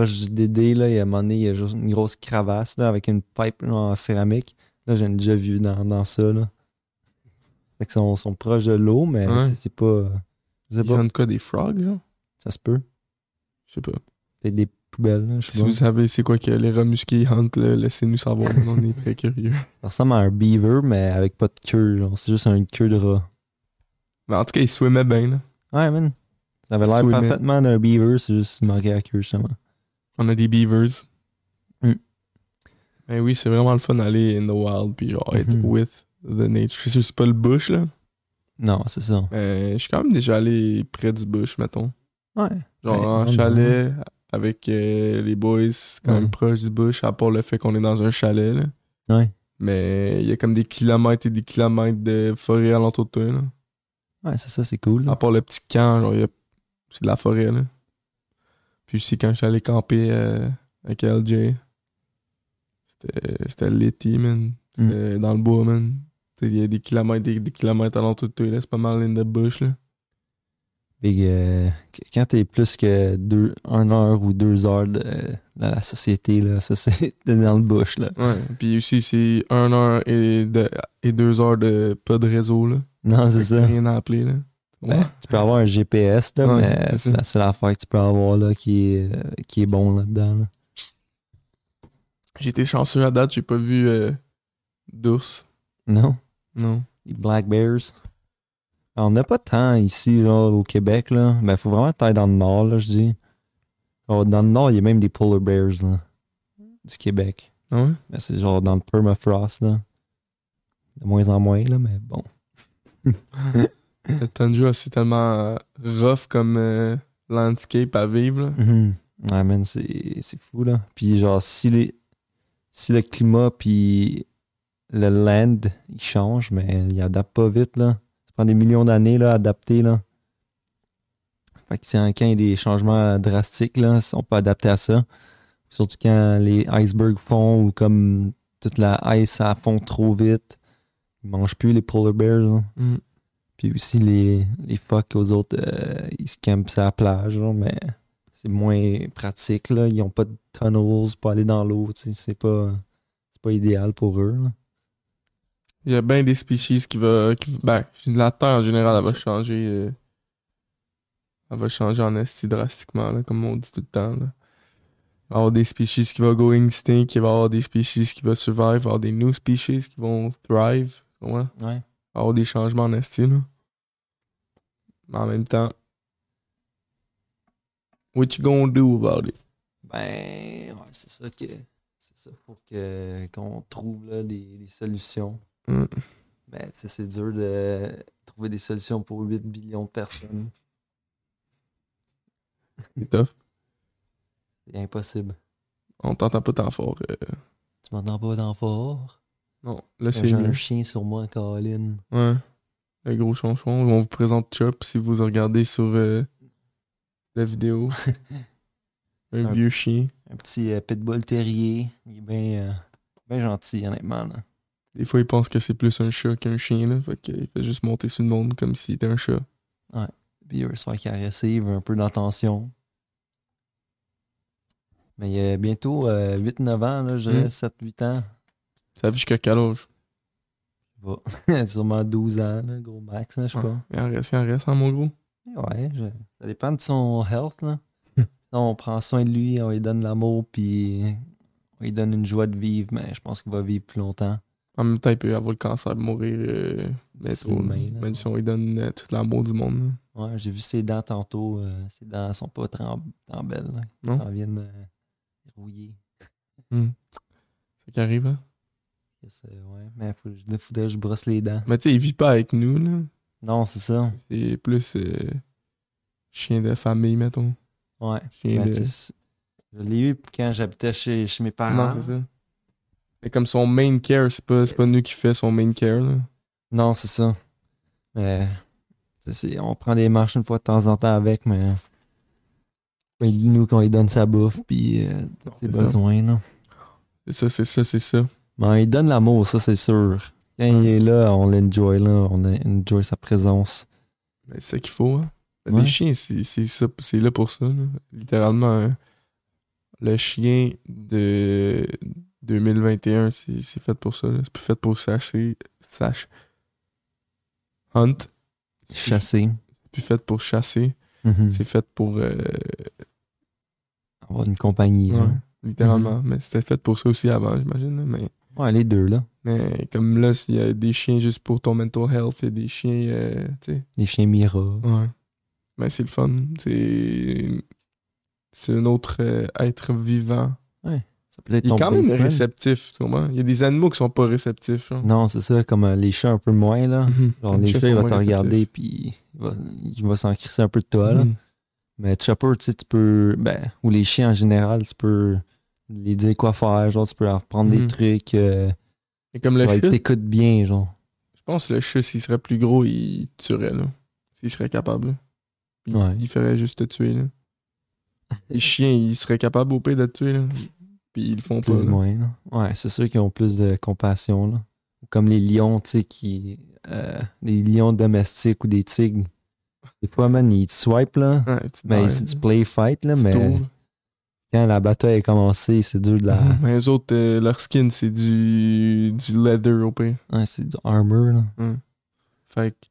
proche du DD, là, il y a un moment donné, il y a juste une grosse cravasse, là, avec une pipe là, en céramique. Là, j'ai déjà vu dans, dans ça, là. Fait qu'ils sont, sont proches de l'eau, mais Ouais. c'est pas. Je sais Ils pas, quoi, des frogs, genre? ça se peut. Je sais pas. Peut-être des poubelles, là, Si pas. vous savez c'est quoi que les remusqués huntent, là, laissez-nous savoir. On est très curieux. Ça ressemble à un beaver, mais avec pas de queue, genre. C'est juste une queue de rat. Mais en tout cas, ils swimmaient bien, là. Ouais, man. Ça avait l'air parfaitement d'un beaver, c'est juste qu'il manquait la queue, justement. On a des beavers. Mm. Mais oui, c'est vraiment le fun d'aller in the wild puis genre être Mhm. with the nature. Sûr c'est pas le bush là. Non, c'est ça. Mais je suis quand même déjà allé près du bush, mettons. Ouais. Genre en ouais, chalet avec euh, les boys, quand Ouais. même proche du bush, à part le fait qu'on est dans un chalet là. Ouais. Mais il y a comme des kilomètres et des kilomètres de forêt alentour de toi là. Ouais, c'est ça, c'est cool. là. À part le petit camp, genre, c'est de la forêt, là. Puis aussi, quand je suis allé camper euh, avec LJ, c'était litty, man. C'était dans le bois, man. Il y a des kilomètres, des, des kilomètres alentour de toi, là. C'est pas mal in the bush, là. Big, euh, qu- quand t'es plus que deux, un heure ou deux heures de, de la société, là, ça c'est dans le bush, là. Ouais. Puis aussi, c'est un heure et, de, et deux heures de pas de réseau, là. Non, c'est ça. Rien à appeler, là. Ben, tu peux avoir un GPS, là, Ouais, mais c'est la seule affaire que tu peux avoir là, qui, est, euh, qui est bon là-dedans. là. J'ai été chanceux à date, j'ai pas vu euh, d'ours. Non? Non. Les Black Bears. On n'a pas tant ici, genre, au Québec, là. Mais faut vraiment être dans le nord, là, je dis. Genre, dans le nord, il y a même des Polar Bears, là. Du Québec. Ah ouais? Mais c'est genre dans le permafrost, là. De moins en moins, là, mais bon. Le Tundra, c'est tellement euh, rough comme euh, landscape à vivre, là. Mhm. Ouais, man, c'est c'est fou, là. Puis genre, si, les, si le climat puis le land, il change, mais il adapte pas vite, là. Ça prend des millions d'années, là, à adapter, là. Fait que c'est un- quand il y a des changements drastiques, là, ils sont pas adaptés à ça. Surtout quand les icebergs fondent ou comme toute la ice, ça fond trop vite. Ils mangent plus les polar bears, là. Mm. Puis aussi les, les phoques aux autres, euh, ils se campent sur la plage, genre, mais c'est moins pratique. Là. Ils ont pas de tunnels pour aller dans l'eau. C'est pas, c'est pas idéal pour eux. là. Il y a bien des species qui va. Qui, ben, la Terre en général, elle va changer. euh, elle va changer en esti drastiquement, là, comme on dit tout le temps. Là. Il va y avoir des species qui vont go extinct, il va y avoir des species qui vont survive, il va y avoir des new species qui vont thrive. Ouais. Y avoir des changements en esti, là. Mais en même temps. What you gonna do about it? Ben, ouais, c'est ça que. C'est ça, faut que, qu'on trouve là, des, des solutions. Mm. Ben, c'est dur de trouver des solutions pour 8 billions de personnes. C'est tough. C'est impossible. On t'entend pas tant fort. euh. Tu m'entends pas dans fort? Non, là c'est J'ai un chien sur moi, Colin. Ouais. Le gros chanchon. On vous présente Chop si vous regardez sur euh, la vidéo. Un un- vieux chien. Un petit euh, pitbull terrier. Il est bien bien gentil, honnêtement. Là. Des fois, il pense que c'est plus un chat qu'un chien, là. Fait qu'il fait juste monter sur le monde comme s'il était un chat. Puis il veut se faire caresser, il veut un peu d'attention. Mais il a bientôt euh, 8-9 ans, là, je dirais, Mm. 7-8 ans. Ça vit jusqu'à quel âge? Je sais pas. Sûrement 12 ans, là, gros max, là, je sais Ouais. pas. Il en reste, il en reste, hein, mon gros? Ouais, je- ça dépend de son health. Là. on prend soin de lui, on lui donne l'amour, puis on lui donne une joie de vivre, mais je pense qu'il va vivre plus longtemps. En même temps, il peut avoir le cancer de mourir euh, bientôt. là. Même si on lui donne euh, tout l'amour du monde. là. Ouais, j'ai vu ses dents tantôt. euh, ses dents sont pas tant, belles. Là. Non? Ça viennent euh, rouiller. Hmm. C'est qui arrive, hein? Ouais, mais faut, il faudrait que je brosse les dents. Mais tu sais, il vit pas avec nous, là. Non, c'est ça. C'est plus euh, chien de famille, mettons. Ouais. Chien de... c'est- je l'ai eu quand j'habitais chez, chez mes parents. Non, c'est ça. Mais comme son main care, c'est pas, pas nous qui fait son main care, là. Non, c'est ça. Mais on prend des marches une fois de temps en temps avec, mais mais nous, qu'on lui donne sa bouffe, puis euh, tous ses besoins. Là. C'est ça, c'est ça, c'est ça. Mais lui donne l'amour, ça, c'est sûr. Quand il est là, on l'enjoy, là. On enjoy sa présence. Mais c'est ça qu'il faut, hein. Ouais. Les chiens, c'est là pour ça, là. Littéralement, hein. le chien de 2021, c'est fait pour ça. C'est plus fait pour chasser, sache. Hunt, Chasser. c'est plus fait pour chasser, Mhm. c'est fait pour euh, Avoir une compagnie. ouais, là. littéralement. Mais c'était fait pour ça aussi avant, j'imagine. Mais, Ouais, les deux, là. mais comme là, s'il y a des chiens juste pour ton mental health, il y a des chiens, euh, tu sais. Les chiens Mira. Ouais. Mais c'est le fun. C'est. C'est un autre euh, être vivant. Ça peut être Il est quand même réceptif, tu comprends? Il y a des animaux qui sont pas réceptifs. genre. Non, c'est ça, comme euh, les chats un peu moins, là. Mhm. Genre, les chats chats, il va moins te regarder, puis il va, il va s'en crisser un peu de toi, là. Mhm. Mais Chopper, tu sais, tu peux. Ben, ou les chiens en général, tu peux les dire quoi faire. Genre, tu peux leur apprendre des Mhm. trucs. Euh, Et comme le genre, ils chat, t'écoutent bien, genre. je pense que le chat, s'il serait plus gros, il tuerait, là. S'il serait capable. là. Puis Ouais. Il ferait juste te tuer, là. Les chiens, ils seraient capables au pire de te tuer, là. Puis ils le font Plus pas. moins, là. Ouais, c'est sûr qu'ils ont plus de compassion, là. Comme les lions, tu sais, qui. euh, les lions domestiques ou des tigres. Des fois, man, ils te swipent, là. Ouais, Mais barres, c'est du play fight, là. Mais. Quand la bataille a commencé, c'est dur de la. Mhm. Mais les autres, euh, leur skin, c'est du, du leather au pire. Ouais, c'est du armor, là. Fait que.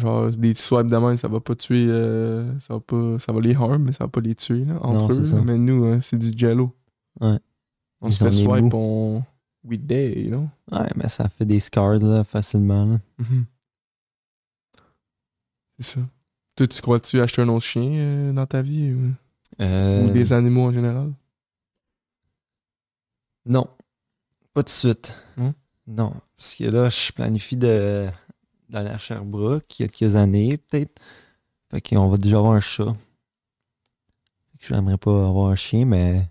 Genre, des petits swipes de main, ça va pas tuer. euh, ça va pas. Ça va les harm, mais ça va pas les tuer, là, entre Non, eux. ça. Mais nous, hein, c'est du jello. Ouais. On Ils se fait swipe, on. We day, you know? Ouais, mais ça fait des scars, là, facilement, là. Mhm. C'est ça. Toi, tu crois-tu acheter un autre chien euh, dans ta vie ou, Euh, ou des animaux en général? Non. Pas de suite. Non? Non. Parce que là, je planifie de d'aller à Sherbrooke quelques années, peut-être. Fait qu'on va déjà avoir un chat. Fait que J'aimerais pas avoir un chien, mais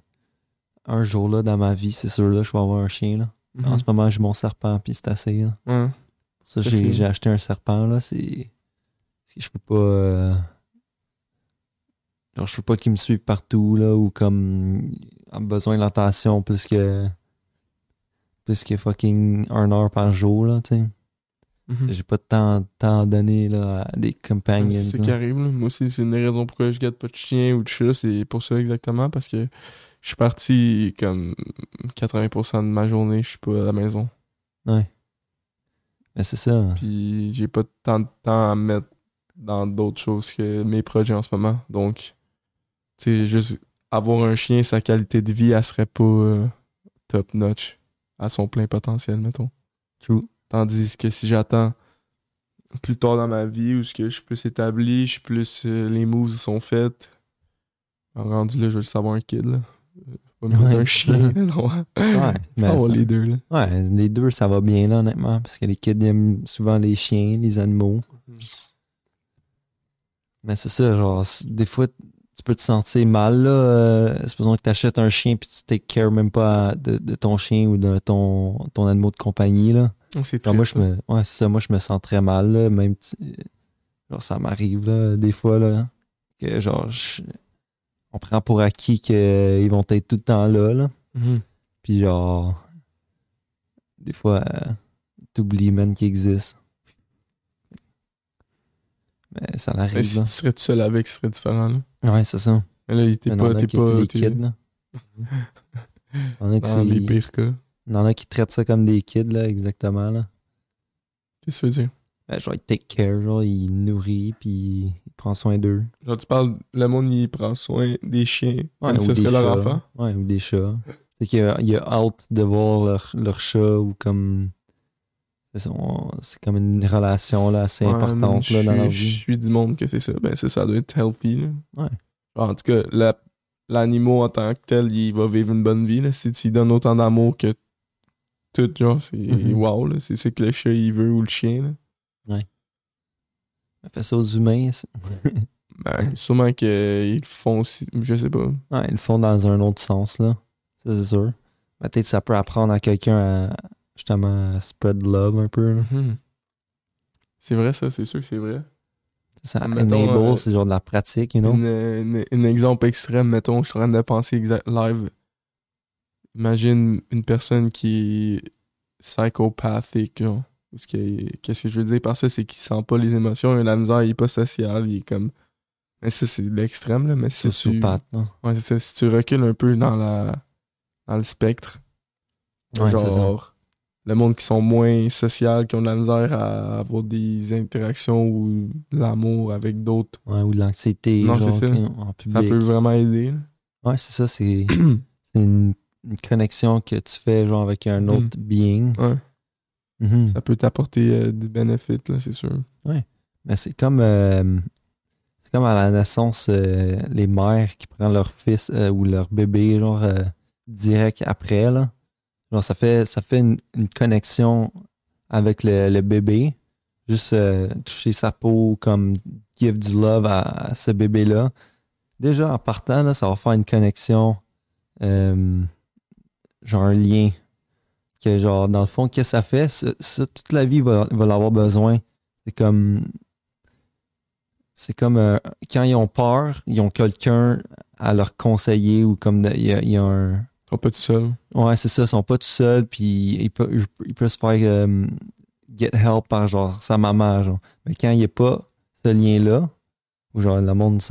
un jour là dans ma vie, c'est sûr là, je vais avoir un chien. Là. Mhm. En ce moment, j'ai mon serpent, puis c'est assez. Là. Ouais. Pour ça, j'ai acheté un serpent. là. C'est. Je peux pas. euh, Genre, je veux pas qu'il me suive partout, là, ou comme. a besoin d'attention plus que. Plus que fucking un heure par jour, là, tu sais. Mhm. J'ai pas de temps, temps à donner, là, à des. C'est là. qui arrive. là. Moi aussi, c'est une des raisons pourquoi je garde pas de chien ou de chat. C'est pour ça exactement. Parce que je suis parti comme 80% de ma journée, je suis pas à la maison. Ouais. Mais c'est ça. Puis j'ai pas tant de temps à mettre dans d'autres choses que mes projets en ce moment. Donc, sais, juste avoir un chien, sa qualité de vie, elle serait pas euh, top notch à son plein potentiel, mettons. True. Tandis que si j'attends plus tard dans ma vie où ce que je suis plus établi, je suis plus euh, les moves sont faites. Rendu là, je veux juste avoir un kid là. Pas Ouais, un c'est chien. ça. là, non. Ouais. mais ça- les deux là. ouais, les deux, ça va bien, là, honnêtement. Parce que les kids aiment souvent les chiens, les animaux. Mhm. Mais c'est ça, genre, des fois, peux te sentir mal, là. Euh, supposons que tu achètes un chien puis tu take care même pas de, de ton chien ou de ton, ton animal de compagnie, là. Oh, C'est moi, je me, ouais, c'est ça, moi, je me sens très mal, là, même, genre, ça m'arrive, là, des fois, là, que, genre, je- on prend pour acquis qu'ils vont être tout le temps là, là, Mhm. puis genre, des fois, euh, t'oublies même qu'ils existent. Mais ça Mais l'arrive, si là. tu serais tout seul avec, ce serait différent. Là. Ouais, c'est ça. Mais là, t'es pas, t'es pas des kids, là. Il y en a qui dans les pires cas. il y en a qui traitent ça comme des kids, là, exactement, là. Qu'est-ce que tu veux dire? Ben, genre, il take care, genre, il nourrit, puis il prend soin d'eux. Genre, tu parles, le monde, il prend soin des chiens. Ouais, comme si leur enfant? Ouais, ou des chats. C'est qu'il y a, il y a hâte de voir leur, leur chat ou comme. C'est comme une relation là, assez Ouais, importante là, dans suis- vie. Je suis du monde que c'est ça. Ben, ça, ça doit être healthy. Là. Ouais. En tout cas, la- l'animal en tant que tel, il va vivre une bonne vie. Là. Si tu lui donnes autant d'amour que tout, genre, c'est Mhm. wow. C'est ce que le chat, il veut ou le chien. Là. On fait ça aux humains. Ben, sûrement qu'ils le font aussi. Je sais pas. Ouais, ils le font dans un autre sens, là. Ça, c'est sûr. Peut-être que ça peut apprendre à quelqu'un à justement spread love un peu. Mhm. C'est vrai, ça. C'est sûr que c'est vrai. Ça Mettons, enable, euh, c'est genre de la pratique, you know? Un exemple extrême, mettons, je suis en train de penser exact live. Imagine une personne qui est psychopathique, genre. Qui- Qu'est-ce que je veux dire par ça, c'est qu'il sent pas les émotions, il a la misère, il est pas social, il est comme. Mais ça, c'est l'extrême, là. Mais si tu, ouais, c'est ça, si tu recules un peu dans la dans le spectre, Ouais, genre le monde qui sont moins social, qui ont de la misère à avoir des interactions ou de l'amour avec d'autres, Ouais, ou de l'anxiété, Non, c'est ça. en ça public. peut vraiment aider. là. Ouais, c'est ça, c'est une, une connexion que tu fais genre avec un autre being. Ouais. Mhm. ça peut t'apporter euh, des bénéfices, là, c'est sûr. Mais c'est comme euh, c'est comme à la naissance, euh, les mères qui prennent leur fils euh, ou leur bébé genre direct après là. Ça fait ça fait une, connexion avec le, bébé. Juste euh, toucher sa peau, comme give du love à, ce bébé-là. Déjà en partant, là, ça va faire une connexion, euh, genre un lien. Que genre, dans le fond, qu'est-ce que ça fait? Ça, toute la vie va, va l'avoir besoin. C'est comme. C'est comme euh, quand ils ont peur, ils ont quelqu'un à leur conseiller ou comme il y a un. Ils sont pas tout seuls. Ouais, c'est ça, ils sont pas tout seuls, puis ils peuvent, ils se faire euh, get help par genre sa maman. Genre. Mais quand il n'y a pas ce lien-là, où genre le monde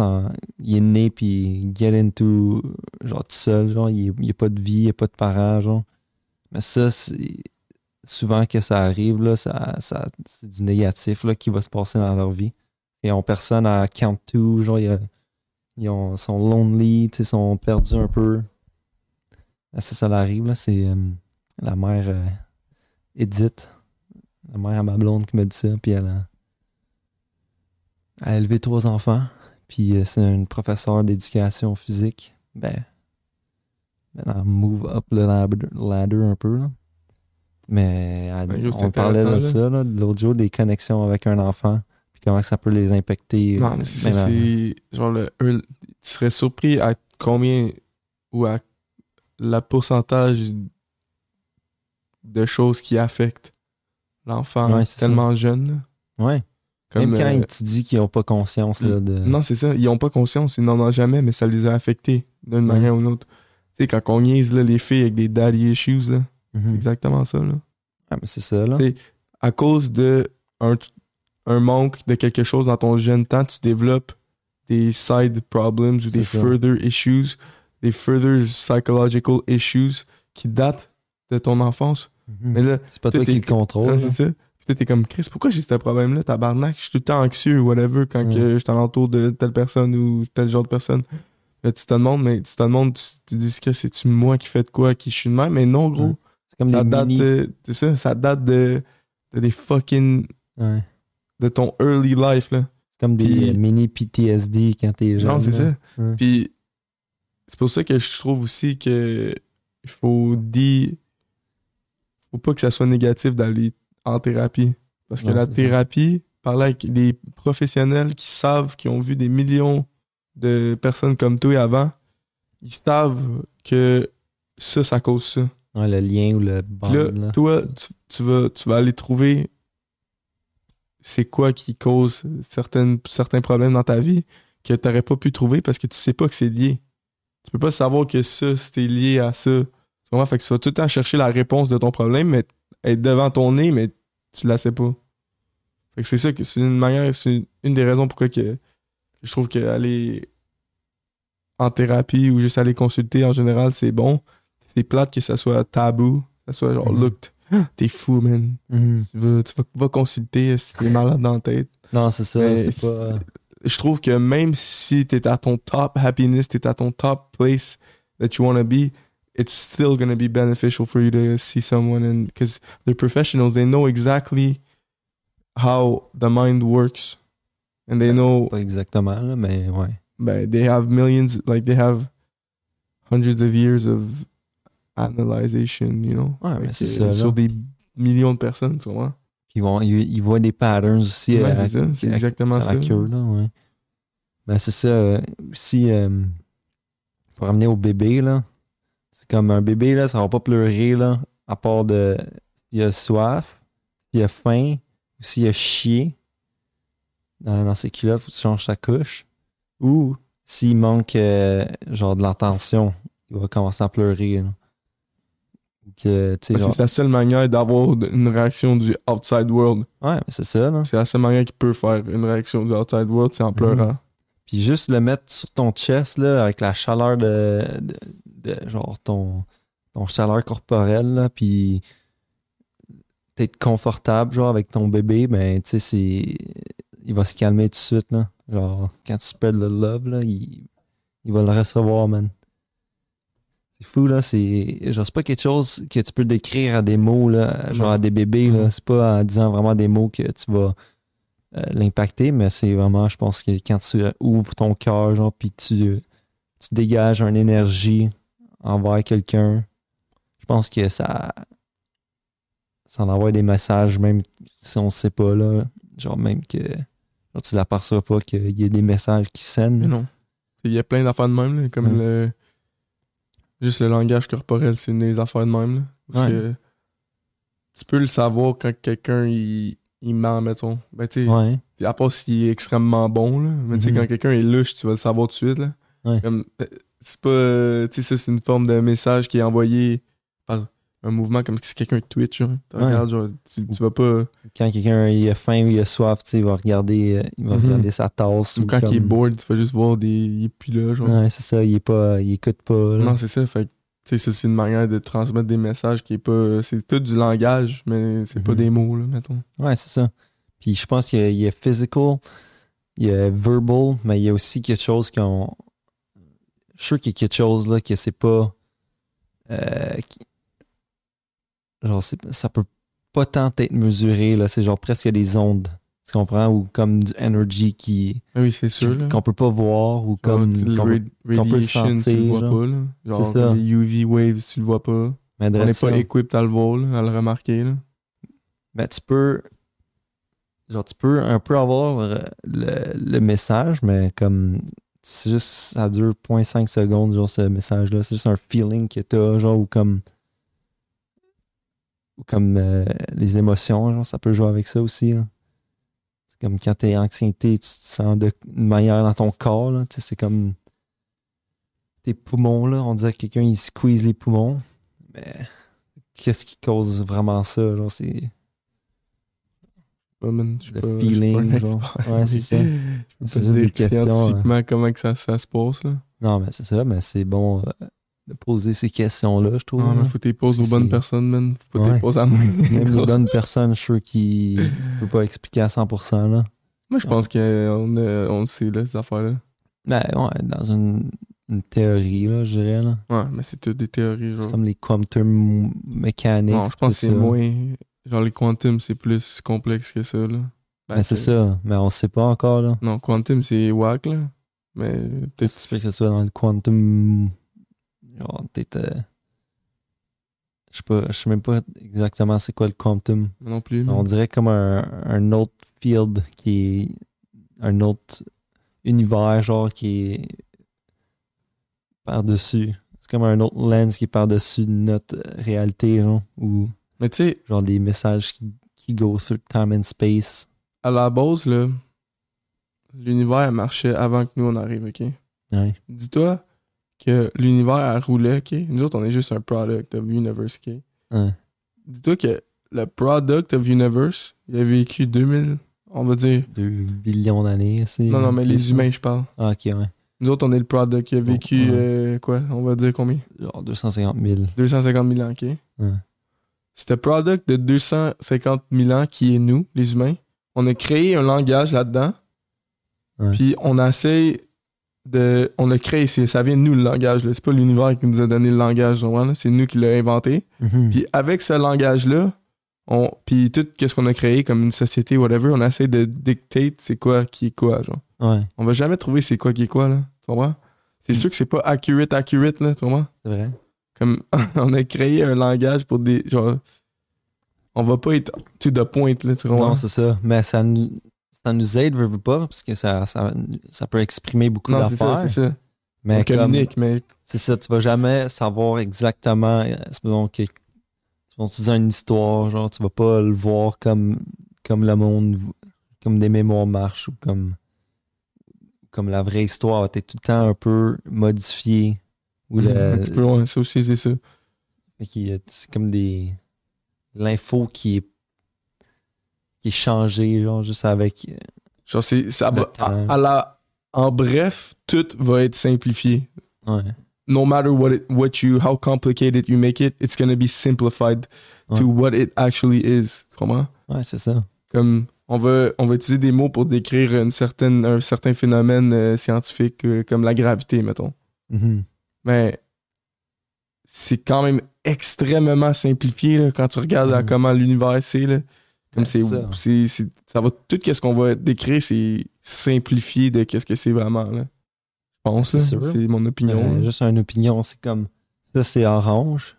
il est né puis get into genre tout seul, genre il n'y a pas de vie, il n'y a pas de parents, genre. Mais ça, c'est souvent que ça arrive, là, ça, ça, c'est du négatif là, qui va se passer dans leur vie. Ils ont personne à count to, genre ils ont, sont lonely, sais, sont perdus un peu. Ah, Ça, ça l'arrive, là. C'est euh, la mère euh, Edith, la mère à ma blonde qui m'a dit ça. Puis elle a, elle a élevé trois enfants. Puis euh, c'est une professeure d'éducation physique. Ben, maintenant, move up the ladder, ladder un peu, là. Mais elle- Ben, c'est on parlait de ça, là, de l'autre jour, des connexions avec un enfant. Puis comment ça peut les impacter. Non, mais c'est c'est. Genre, le, tu serais surpris à combien ou à la pourcentage de choses qui affectent l'enfant Ouais, tellement jeune. Ouais. Comme, Même quand euh, tu dis qu'ils n'ont pas conscience là, de. Non, c'est ça. Ils ont pas conscience. Ils n'en ont jamais, mais ça les a affectés d'une Ouais. manière ou d'une autre. Tu sais, quand on niaise là, les filles avec des daddy issues, là, c'est Mhm. exactement ça. Là. Ah, mais c'est ça, là. À cause de un, un manque de quelque chose dans ton jeune temps, tu développes des side problems ou des ça. further issues, des further psychological issues qui datent de ton enfance. Mhm. Mais là, C'est pas toi, toi qui le contrôle. Puis t'es comme Chris, pourquoi j'ai ce problème-là, tabarnak? Je suis tout le temps anxieux ou whatever quand que je suis alentour de telle personne ou tel genre de personne. Là, tu te demandes, mais tu te demandes, tu te dis que c'est-tu moi qui fais de quoi, qui je suis de même? Mais non, gros. C'est comme ça des date mini. de, ça, ça date de, de des fucking, Ouais. de ton early life, là. C'est comme des mini PTSD quand t'es jeune. non, c'est ça. Ouais. Puis, c'est pour ça que je trouve aussi que il faut dire, faut pas que ça soit négatif d'aller en thérapie. Parce que Non, la c'est ça. thérapie, parler avec des professionnels qui savent, qui ont vu des millions de personnes comme toi avant, ils savent que ça, ça cause ça. Ouais, le lien ou le bond, là, là. toi, tu, tu vas, tu vas aller trouver c'est quoi qui cause certaines, certains problèmes dans ta vie que tu n'aurais pas pu trouver parce que tu sais pas que c'est lié. Tu peux pas savoir que ça, c'était lié à ça. Tu comprends? Fait que tu vas tout le temps chercher la réponse de ton problème, mais être devant ton nez, mais tu la sais pas. Fait que c'est ça que c'est une manière, c'est une des raisons pourquoi que, que je trouve qu'aller en thérapie ou juste aller consulter en général, c'est bon. C'est plate que ça soit tabou, que ça soit genre, Mhm. look, t'es fou, man. Tu vas, tu vas, va consulter si t'es malade dans la tête. Non, c'est ça. C'est pas. Je trouve que même si t'es à ton top happiness, t'es à ton top place that you want to be, it's still going to be beneficial for you to see someone and because they're professionals, they know exactly how the mind works. And they know Pas exactement, là, mais ouais. ben, they have millions, like they have hundreds of years of analyzation, you know. Ouais, mais Like, c'est euh, ça. Sur des millions de personnes, tu vois. Ils, vont, ils, ils voient des patterns aussi. Ouais, euh, c'est ça, c'est à- exactement à la ça. queue, là, ouais. Ben, c'est ça. euh, aussi, euh, pour ramener au bébé, là, c'est comme un bébé, là, ça va pas pleurer, là, à part de s'il a soif, s'il a faim, ou s'il a chié dans, dans ses culottes, faut que tu changes sa couche. Ou s'il manque, euh, genre, de l'attention, il va commencer à pleurer, là. Que, genre- c'est la seule manière d'avoir une réaction du outside world. Ouais, mais c'est ça, là. C'est la seule manière qu'il peut faire une réaction du outside world, c'est en Mhm. pleurant. Puis juste le mettre sur ton chest, là, avec la chaleur de, de, de- genre ton, ton chaleur corporelle, là, puis t'être confortable, genre, avec ton bébé, ben, tu sais, c'est. Il va se calmer tout de suite, là. Genre, quand tu spread le love, là, il, il va le recevoir, man. C'est fou, là, c'est. Genre, c'est pas quelque chose que tu peux décrire à des mots, là, genre à des bébés, là. Mhm. C'est pas en disant vraiment des mots que tu vas euh, l'impacter, mais c'est vraiment, je pense que quand tu euh, ouvres ton cœur, genre, puis tu, euh, tu dégages une énergie envers quelqu'un, je pense que ça, ça en envoie des messages, même si on ne sait pas, là, genre, même que genre, tu l'aperçois pas qu'il y a des messages qui Mais sènent. non. Il y a plein d'affaires de même, là, comme Ouais. le. Juste le langage corporel, c'est une des affaires de même. Là, parce Ouais. que tu peux le savoir quand quelqu'un il, il ment, mettons. Ben, tu sais, Ouais, à part s'il est extrêmement bon, là. Mais tu sais, Mhm. quand quelqu'un est louche, tu vas le savoir tout de suite, là. Ouais. Comme, euh, c'est pas. tu sais, ça, c'est une forme de message qui est envoyé un mouvement comme si quelqu'un Twitch, genre. Tu Ouais. regardes, genre, tu, tu vas pas. quand quelqu'un il a faim ou il a soif, tu sais, il va regarder, euh, il va Mhm. regarder sa tasse. Ou quand il est bored, tu vas juste voir des. Il est plus là, genre. Ouais, c'est ça, il est pas, il écoute pas. là. Non, c'est ça. Fait tu sais, c'est une manière de transmettre des messages qui est pas. C'est tout du langage, mais c'est pas Mhm. des mots, là, mettons. Ouais, c'est ça. Puis je pense qu'il y a- il y, a physical, il y a verbal, mais il y a aussi quelque chose qu'on. Je suis sûr qu'il y a quelque chose là que c'est pas. euh, qui- Genre, c'est- ça peut pas tant être mesuré, là. C'est genre presque des ondes. Tu comprends? Ou comme du energy qui. Ah oui, c'est sûr, qu'on peut pas voir ou Genre, comme. le qu'on- qu'on peut radiation, tu le sentir, vois genre. pas, là. Genre, C'est ça. les UV waves, tu le vois pas. mais On n'est pas equipped à le voir, là, à le remarquer, là. Ben, tu peux. Genre, tu peux un peu avoir euh, le, le message, mais comme. C'est juste. Ça dure 0.5 secondes, genre, ce message-là. C'est juste un feeling que t'as, genre, ou comme. Ou comme euh, les émotions, genre, ça peut jouer avec ça aussi, là. C'est comme quand t'es anxiété, tu te sens de- d'une manière dans ton corps, là. Tu sais, c'est comme. Tes poumons, là. On dirait que quelqu'un, il squeeze les poumons. Mais. Qu'est-ce qui cause vraiment ça, genre, c'est. Man, je Le pas- feeling, genre. Ouais, c'est ça. je peux pas dire scientifiquement comment que ça, ça se passe, là. Non, mais c'est ça, mais c'est bon euh, de poser ces questions-là, je trouve. Ah, mais là. faut que tu poses aux que bonnes personnes, man. Faut pas Ouais. poses à. Même les bonnes personnes, je suis sûr qu'ils ne peuvent pas expliquer à 100%. Là. Moi, je pense qu'on on sait, là, ces affaires-là. Ben, ouais, dans une, une théorie, là, je dirais. Là. Ouais, mais c'est toutes des théories, genre. C'est comme les quantum mechanics. Non, je pense que c'est ça. moins. Genre, les quantum, c'est plus complexe que ça, là. Ben, Ben, c'est ça, mais on sait pas encore. Là. Non, quantum, c'est whack, là. Mais peut-être. Ça que ce soit dans le quantum. Genre, peut-être. euh, Je sais pas, je sais même pas exactement c'est quoi le quantum. Non plus. On dirait comme un, un autre field qui est un autre univers, genre, qui est par-dessus. C'est comme un autre lens qui est par-dessus notre réalité, genre, ou Mais tu sais, genre des messages qui, qui go through time and space. à la base, là, l'univers marchait avant que nous on arrive, ok? Ouais. Dis-toi que l'univers roulait, ok? Nous autres, on est juste un product of universe, ok? Dis-toi que le product of universe, il a vécu 2000, on va dire. Deux billions d'années, c'est. Non, non, mais les humains, je parle. Ah, ok, ouais. Nous autres, on est le product qui a vécu, ouais. euh, quoi? On va dire combien? Genre 250 000. 250 000 ans, ok? C'est un product de 250 000 ans qui est nous, les humains. On a créé un langage là-dedans. Puis on essaie de. On a créé, ça vient de nous le langage. C'est pas l'univers qui nous a donné le langage, tu c'est nous qui l'avons inventé. Mhm. Puis avec ce langage-là, on, puis tout ce qu'on a créé comme une société, whatever, on essaie de dictate c'est quoi qui est quoi, genre. Ouais, On va jamais trouver c'est quoi qui est quoi, là. Tu comprends? C'est Mm. sûr que c'est pas accurate, accurate, là, tu comprends? c'est vrai. Comme on a créé un langage pour des. Genre. On va pas être to the point, là, tu comprends? Non, c'est ça. Mais ça nous, ça nous aide, veux pas, parce que ça, ça, ça peut exprimer beaucoup Non, c'est ça, d'affaires. c'est ça. Mais on comme, communique, mais. c'est ça, tu vas jamais savoir exactement. euh, que supposons que tu dis une histoire, genre, tu vas pas le voir comme, comme le monde, comme des mémoires marchent ou comme, comme la vraie histoire. va être tout le temps un peu modifiée. Ou le- un petit peu loin, ça aussi, c'est ça. C'est comme des. L'info qui est. qui est changée, genre, juste avec. euh, Genre, c'est, ça à, à la, en bref, tout va être simplifié. Ouais. No matter what it, what you, how complicated you make it, it's gonna be simplified to what it actually is. Comprends? Ouais, c'est ça. Comme, on va, on va utiliser des mots pour décrire une certaine, un certain phénomène euh, scientifique, euh, comme la gravité, mettons. Mhm. Mais c'est quand même extrêmement simplifié là, quand tu regardes à Mhm. comment l'univers c'est. Comme c'est, c'est ça. c'est, c'est- ça va tout ce qu'on va décrire, c'est simplifié de qu'est-ce que c'est vraiment. Là. Je pense, C'est là. c'est mon opinion. Euh, juste une opinion, c'est comme. Ça, c'est orange.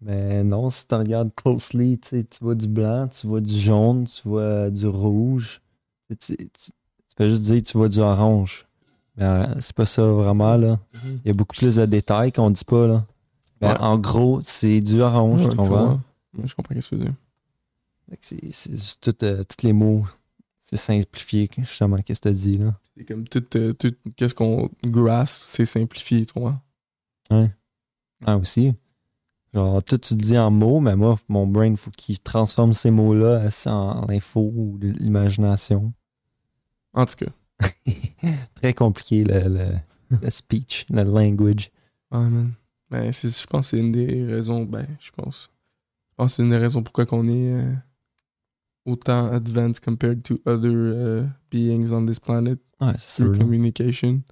Mais non, si tu regardes closely, tu vois du blanc, tu vois du jaune, tu vois du rouge. Tu, tu- tu- tu peux juste dire tu vois du orange. Mais euh, c'est pas ça vraiment, là. Mhm. Il y a beaucoup plus de détails qu'on dit pas, là. Mais en gros, c'est du orange, Ouais, tu je comprends? comprends. Ouais, je comprends ce que tu veux dire. Fait que C'est tout, euh, tous les mots. C'est simplifié, justement, qu'est-ce que tu dis, là? C'est comme tout, euh, tout qu'est-ce qu'on grasp, c'est simplifié, tu vois. Ah, aussi. Genre, tout tu dis en mots, mais moi, mon brain, faut qu'il transforme ces mots-là en- en info ou l'imagination. En tout cas. Très compliqué, le, le, le speech, le language. Ouais, man. Ben, je pense que c'est une des raisons, ben, je pense. Je pense que c'est une des raisons pourquoi qu'on est euh, autant advanced compared to other uh, beings on this planet Ouais, c'est sûr. through là. communication.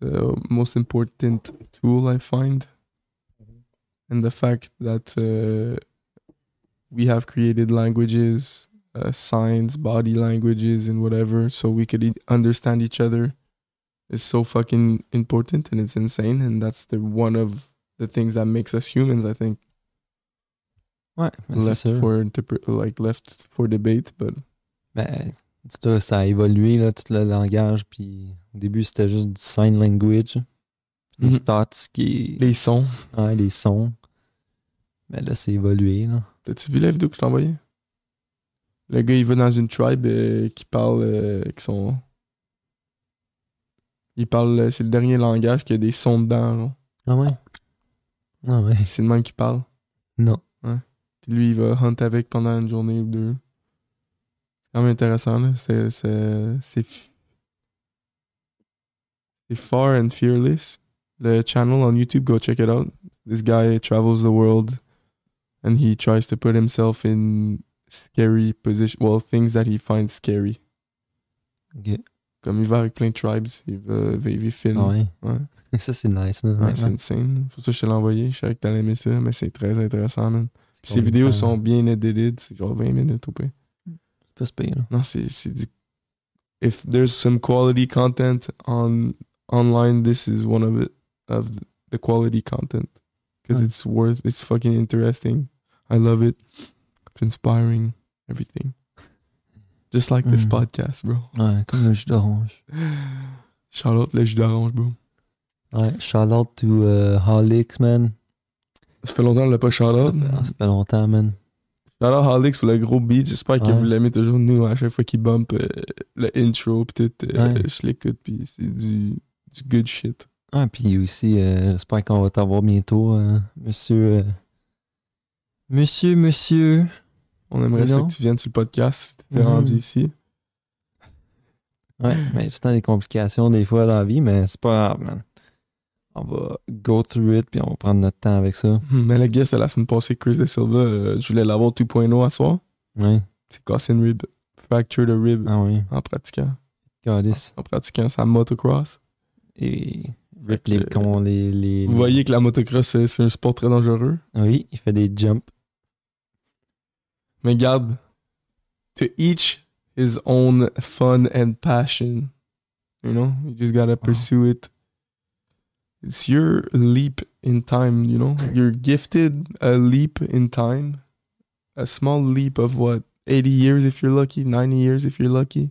The most important tool I find. And the fact that uh, we have created languages, uh, signs, body languages, and whatever, so we could e- understand each other is so fucking important and it's insane. And that's the one of the things that makes us humans, I think. Ouais, mais c'est left sûr. for like left for debate, but Ben, ça a évolué, là, tout le langage. Puis au début, c'était juste du sign language. Mhm. thoughts qui. les sons. Ouais, des sons. Mais là, c'est évolué, là. T'as-tu vu la vidéo que je t'ai envoyée? Le gars, il va dans une tribe euh, qui parle, euh, qui sont... Il parle, euh, c'est le dernier langage qui a des sons dedans, genre. Ah ouais? Ah ouais. C'est le même qui parle. Non. Lui, il va hunt avec pendant une journée ou deux. C'est quand même intéressant, là. C'est... C'est... Far and Fearless. Le channel on YouTube, go check it out. This guy travels the world and he tries to put himself in scary position, well, things that he finds scary. Ok. Comme il va avec plein de tribes, il va, il il filme. Ah ouais? Ouais. Ça, c'est nice, là. Ouais, c'est insane. Pour ça que je te l'ai envoyé. Je savais que t'allais aimer ça, mais c'est très intéressant, man. De vidéos sont bien edited, c'est genre 20 minutes au pire. C'est pas super, là. Non, c'est c'est du. If there's some quality content on online, this is one of it of the, quality content because Ouais. it's worth. It's fucking interesting. I love it. It's inspiring. Everything. Just like this Mm. podcast, bro. Ouais, comme le jus d'orange. Charlotte, le jus d'orange, bro. Ouais, shout out to uh, Holix, man. Ça fait longtemps qu'on l'a pas Charlotte. Ça fait, ça fait longtemps, man. Alors, Alex pour le gros beat. J'espère que vous l'aimez toujours. Nous, à chaque fois qu'il bump euh, le intro, tout, euh, Ouais. je l'écoute, puis c'est du, du good shit. Ah, puis aussi, euh, j'espère qu'on va t'avoir bientôt, monsieur. Monsieur, monsieur. On aimerait ça que tu viennes sur le podcast si t'es Mhm. rendu ici. Ouais, mais tout le temps des complications des fois dans la vie, mais c'est pas grave, man. On va go through it, puis on va prendre notre temps avec ça. Mais le guest, la semaine passée, Chris De Silva, euh, je voulais l'avoir 2.0 à soir. Ouais. C'est cassé une rib. Fracture de rib Ah oui. en pratiquant. Goddess. En pratiquant sa motocross. Et rip les cons, les, les, Vous voyez que la motocross, c'est un sport très dangereux. Oui, il fait des jumps. Mais garde, to each his own fun and passion. You know, you just gotta pursue it. It's your leap in time, you know? You're gifted a leap in time. A small leap of what? 80 years if you're lucky, 90 years if you're lucky.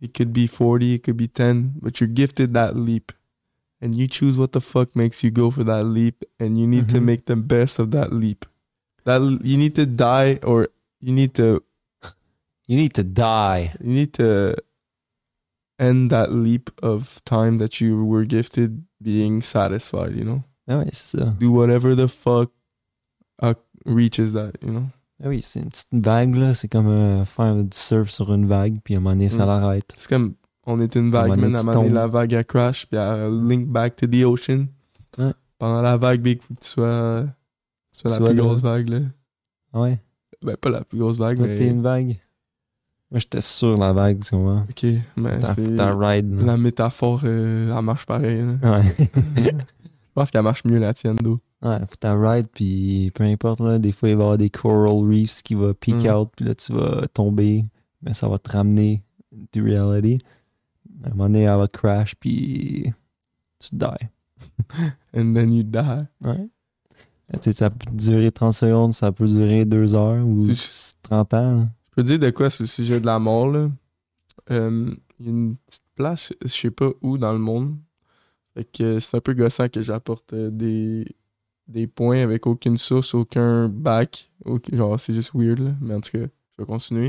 It could be 40, it could be 10, but you're gifted that leap. And you choose what the fuck makes you go for that leap, and you need to Mhm. make the best of that leap. That you need to die, or you need to You need to die. you need to end that leap of time that you were gifted being satisfied. You know, Ah oui, c'est ça. do whatever the fuck uh, reaches that. You know, Ah oui, c'est une petite vague, là. C'est comme euh, faire du surf sur une vague, puis à un moment donné, ça Mm. l'arrête. c'est comme on est une vague, donné, À un moment donné, la vague a crash, puis elle link back to the ocean. Ouais. Pendant la vague, big, faut que tu sois, tu sois la plus grosse vague là. Ah ouais. Ben pas la plus grosse vague, Toi, mais t'es une vague. Moi, j'étais sur la vague, tu comprends? ok, mais Ta, ride. la métaphore, euh, elle marche pareil. là. Ouais. Je pense qu'elle marche mieux la tienne d'eau. ouais, faut ta ride, puis peu importe, là, des fois, il va y avoir des coral reefs qui vont peek Mm. out, puis là, tu vas tomber, mais ça va te ramener to reality. À un moment donné, elle va crash, puis tu die. And then you die. Ouais. Tu sais, ça peut durer 30 secondes, ça peut durer 2 heures ou Tu- 30 ans. là. Je peux te dire de quoi sur le sujet de la mort, là. Euh, Il y a une petite place, je sais pas où dans le monde. Fait que c'est un peu gossant que j'apporte euh, des, des points avec aucune source, aucun bac. aucun- genre, c'est juste weird, là. Mais en tout cas, je vais continuer.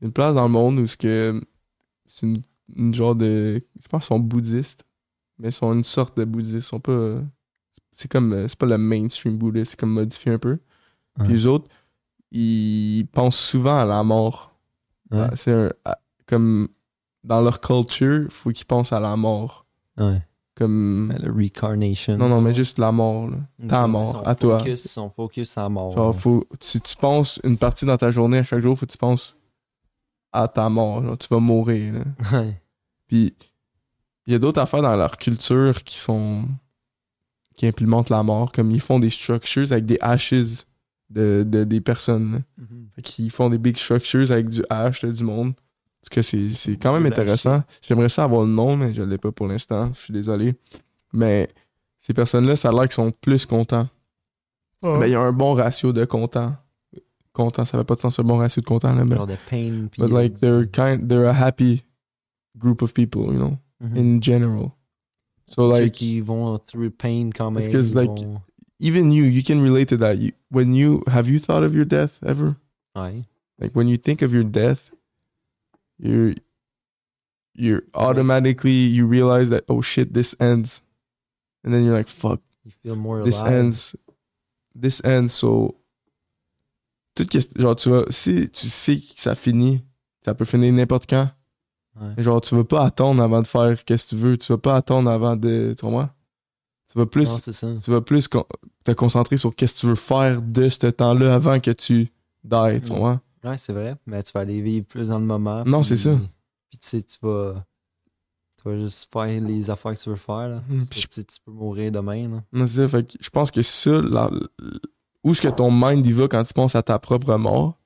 Il y a une place dans le monde où c'est que c'est une, une genre de. Je pense qu'ils sont bouddhistes. Mais ils sont une sorte de bouddhistes. Ils sont pas. euh, C'est comme. C'est pas le mainstream bouddhiste, c'est comme modifié un peu. Puis Ouais. les autres, ils pensent souvent à la mort. Ouais. C'est un- comme dans leur culture, faut qu'ils pensent à la mort. Ouais. Comme Mais le recarnation. non non mais juste la mort. là. Ta mort, à toi. Focus, son focus à la mort. Genre faut si tu penses une partie dans ta journée à chaque jour, faut que tu penses à ta mort. genre, tu vas mourir. là. Ouais. Puis il y a d'autres affaires dans leur culture qui sont qui implémentent la mort, comme ils font des structures avec des ashes de, de- des personnes. là. Fait qu'ils font des big structures avec du hash du monde. Parce que c'est, quand même intéressant. J'aimerais ça avoir le nom, mais je l'ai pas pour l'instant. Je suis désolé. Mais ces personnes-là, ça a l'air qu'ils sont plus contents. Ben, il y a un bon ratio de contents. Content, ça fait pas de sens un bon ratio de contents, là, mais. Genre de pain. But like they're kind they're a happy group of people, you know, mhm. in general. So Ceux like qui vont through pain quand même. Parce que c'est ils like- vont- even you, you can relate to that. You, when you have you thought of your death ever? Ouais. Like when you think of your death, you're you're automatically you realize that oh shit this ends, and then you're like fuck You feel more this alive. ends, this ends. So tout que- genre tu vas si tu sais que ça finit, ça peut finir n'importe quand. Ouais. Genre tu vas pas attendre avant de faire qu'est-ce que tu veux. Tu vas pas attendre avant de tu comprends? Tu vas plus Non, ça. tu vas plus te concentrer sur qu'est-ce que tu veux faire de ce temps-là avant que tu die, tu Mm. vois? Ouais, c'est vrai. Mais tu vas aller vivre plus dans le moment. Non, c'est ça. Puis tu sais, tu vas. Tu vas juste faire les affaires que tu veux faire. Là. Que, tu sais, tu peux mourir demain. Là. Non, c'est ça, fait que je pense que ça, la- où est-ce que ton mind y va quand tu penses à ta propre mort,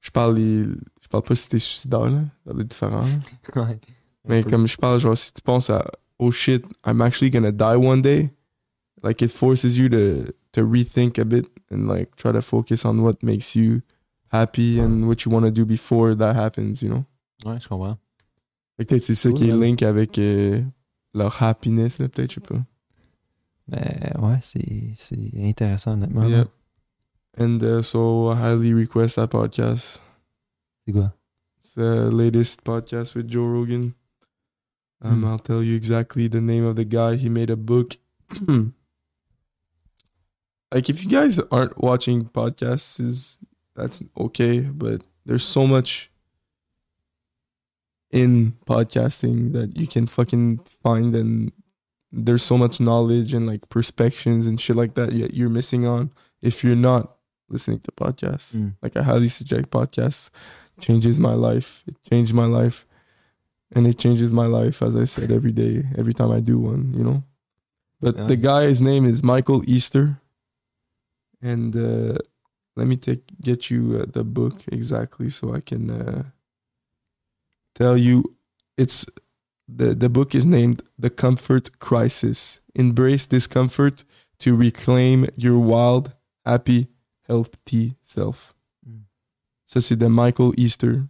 je parle les, je parle pas si t'es suicidaire, là, ça doit être différent. Ouais. Mais peu. comme je parle, genre, si tu penses à oh shit, I'm actually gonna die one day, like it forces you to, to rethink a bit and like try to focus on what makes you happy and what you want to do before that happens, you know? Ouais, je comprends. Peut-être c'est ça Cool, qui est link avec euh, leur happiness, peut-être, je sais pas. Mais ouais, c'est c'est intéressant, honnêtement. Yeah. And uh, so I highly request that podcast. C'est quoi? It's the latest podcast with Joe Rogan. Um, Hmm. I'll tell you exactly the name of the guy. He made a book. like, if you guys aren't watching podcasts, is that's okay, but there's so much in podcasting that you can fucking find, and there's so much knowledge and like perspectives and shit like that yet you're missing on if you're not listening to podcasts. Mm. Like I highly suggest podcasts. Changes my life. It changed my life. And it changes my life, as I said, every day, every time I do one, you know? But Yeah. the guy's name is Michael Easter. And uh, let me take get you uh, the book exactly so I can uh, tell you. It's the, the book is named The Comfort Crisis. Embrace discomfort to reclaim your wild, happy, healthy self. Mm. Ça, c'est de Michael Easter.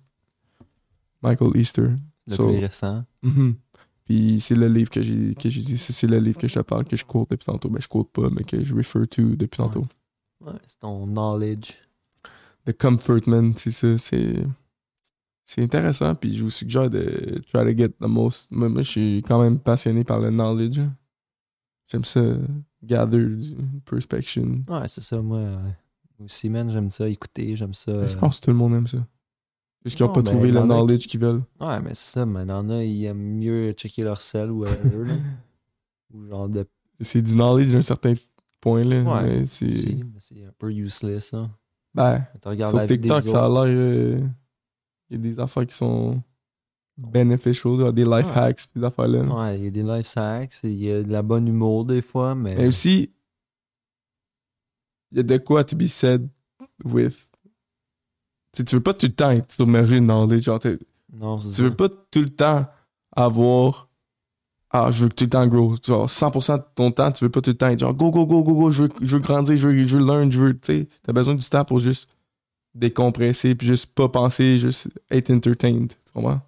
Michael Easter. Le So- plus récent. Mhm. Puis c'est le livre que j'ai que j'ai dit. C'est le livre que je te parle, que je quote depuis tantôt. Ben, je quote pas, mais que je refer to depuis Ouais. tantôt. Ouais, c'est ton knowledge. The Comfort Man, c'est ça. C'est c'est intéressant. Puis je vous suggère de try to get the most. Moi, moi, je suis quand même passionné par le knowledge. J'aime ça, gather du perspection. Ouais, c'est ça, moi aussi, man, j'aime ça écouter, j'aime ça. euh, Je pense que tout le monde aime ça. Juste qu'ils n'ont Non, pas trouvé le knowledge qui- qu'ils veulent. Ouais, mais c'est ça, mais il y en a, ils aiment mieux checker leur sel ou whatever, là. Ou genre de. C'est du knowledge d'un certain point, là. Ouais, mais c'est... mais C'est un peu useless, hein. Ben, Tu regardes sur la vie TikTok, des ça a l'air... euh, Il y a des affaires qui sont beneficial, là, des life Ouais. hacks, des affaires-là. Ouais, il y a des life hacks, il y a de la bonne humour des fois, mais. Mais aussi, il y a de quoi to be said with... Tu sais, tu veux pas tout le temps être submergé dans knowledge. Genre, non, tu ça. veux pas tout le temps avoir... Ah, je veux que tout le temps gros. Genre, 100% de ton temps, tu veux pas tout le temps être genre go, go, go, go, go, je veux, je veux grandir, je veux, je veux learn, je veux... Tu t'as besoin du temps pour juste décompresser, puis juste pas penser, juste être entertained. Tu comprends?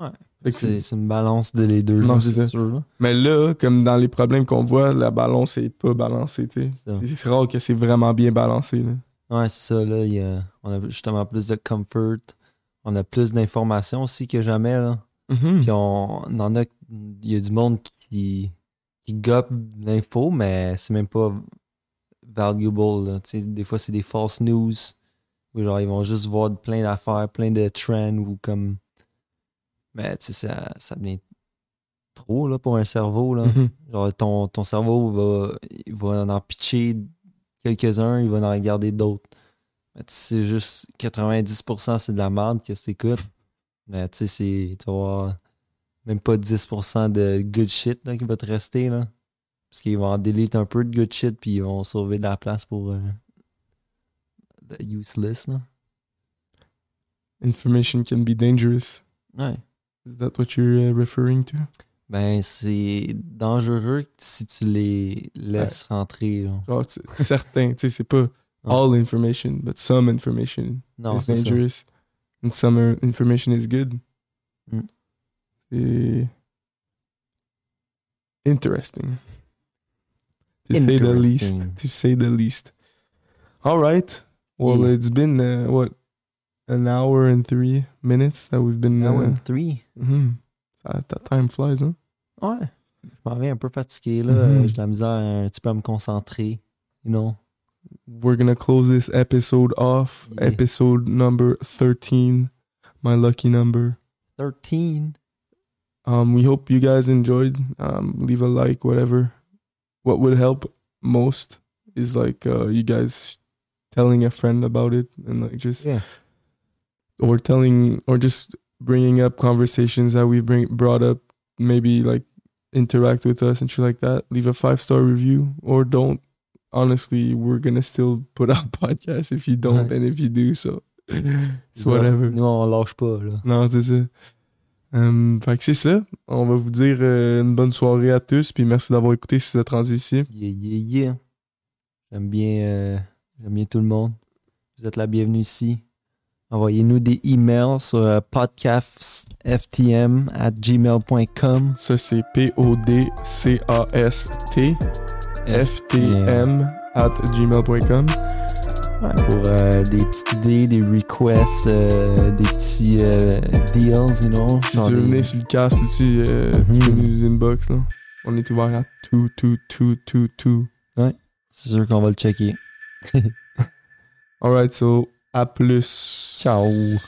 Ouais. C'est une balance de les deux. Non, c'est sûr. Mais là, comme dans les problèmes qu'on voit, la balance est pas balancée, C'est rare que c'est vraiment bien balancé, là. Ouais, c'est ça, là. il y a- on a justement plus de comfort. On a plus d'informations aussi que jamais, là. Puis on, on en a. Il y a du monde qui, qui gobe l'info, mais c'est même pas valuable, là. Tu sais, des fois, c'est des false news. Ou genre, ils vont juste voir plein d'affaires, plein de trends ou comme. Mais tu sais, ça, ça devient trop, là, pour un cerveau, là. Mhm. Genre, ton, ton cerveau va, il va en pitcher quelques-uns, il va en regarder d'autres. Mais c'est juste 90% c'est de la merde que tu écoutes. Mais tu sais, c'est. Tu avoir même pas 10% de good shit là, qui va te rester, là. Parce qu'ils vont en delete un peu de good shit, puis ils vont sauver de la place pour. euh, le useless, là. Information can be dangerous. Ouais. Is that what you're uh, referring to? Ben, c'est dangereux si tu les laisses rentrer. Genre, certains, tu sais, c'est pas all information, but some information Non, is ça. dangerous. And some information is good. Mm. C'est interesting. To say the least. To say the least. All right. Well, Yeah. it's been uh, what an hour and three minutes that we've been. Now Uh, in three. that, that time flies, huh? Ouais. Je m'en viens un peu fatigué, là. Mhm. J'ai de la misère un petit peu à me concentrer. You know? We're gonna close this episode off. Yeah. Episode number thirteen, my lucky number. 13. Um, we hope you guys enjoyed. Um, leave a like, whatever. What would help most is like uh, you guys telling a friend about it and like just Yeah. or telling or just bringing up conversations that we've bring brought up. Maybe like interact with us and shit like that. Leave a five star review or don't. Honestly, we're gonna still put out podcasts if you don't Ouais. and if you do. So it's whatever. Nous, on lâche pas, là. Non, c'est ça. Euh, fait que c'est ça. On va vous dire euh, une bonne soirée à tous. Puis merci d'avoir écouté si vous êtes rendu ici. Yeah, yeah, yeah. J'aime bien, euh, j'aime bien tout le monde. vous êtes la bienvenue ici. Envoyez-nous des emails sur euh, podcastftm at gmail.com. Ça, c'est P-O-D-C-A-S-T F-T-M at gmail.com. Ouais, pour euh, des petites idées, des requests, euh, des petits euh, deals, you know. Si tu veux des- venir sur le cast aussi, euh, Mhm. tu peux nous inbox, là. On est ouvert à tout, tout, tout, tout, tout. C'est sûr qu'on va le checker. Alright, so, à plus. Ciao.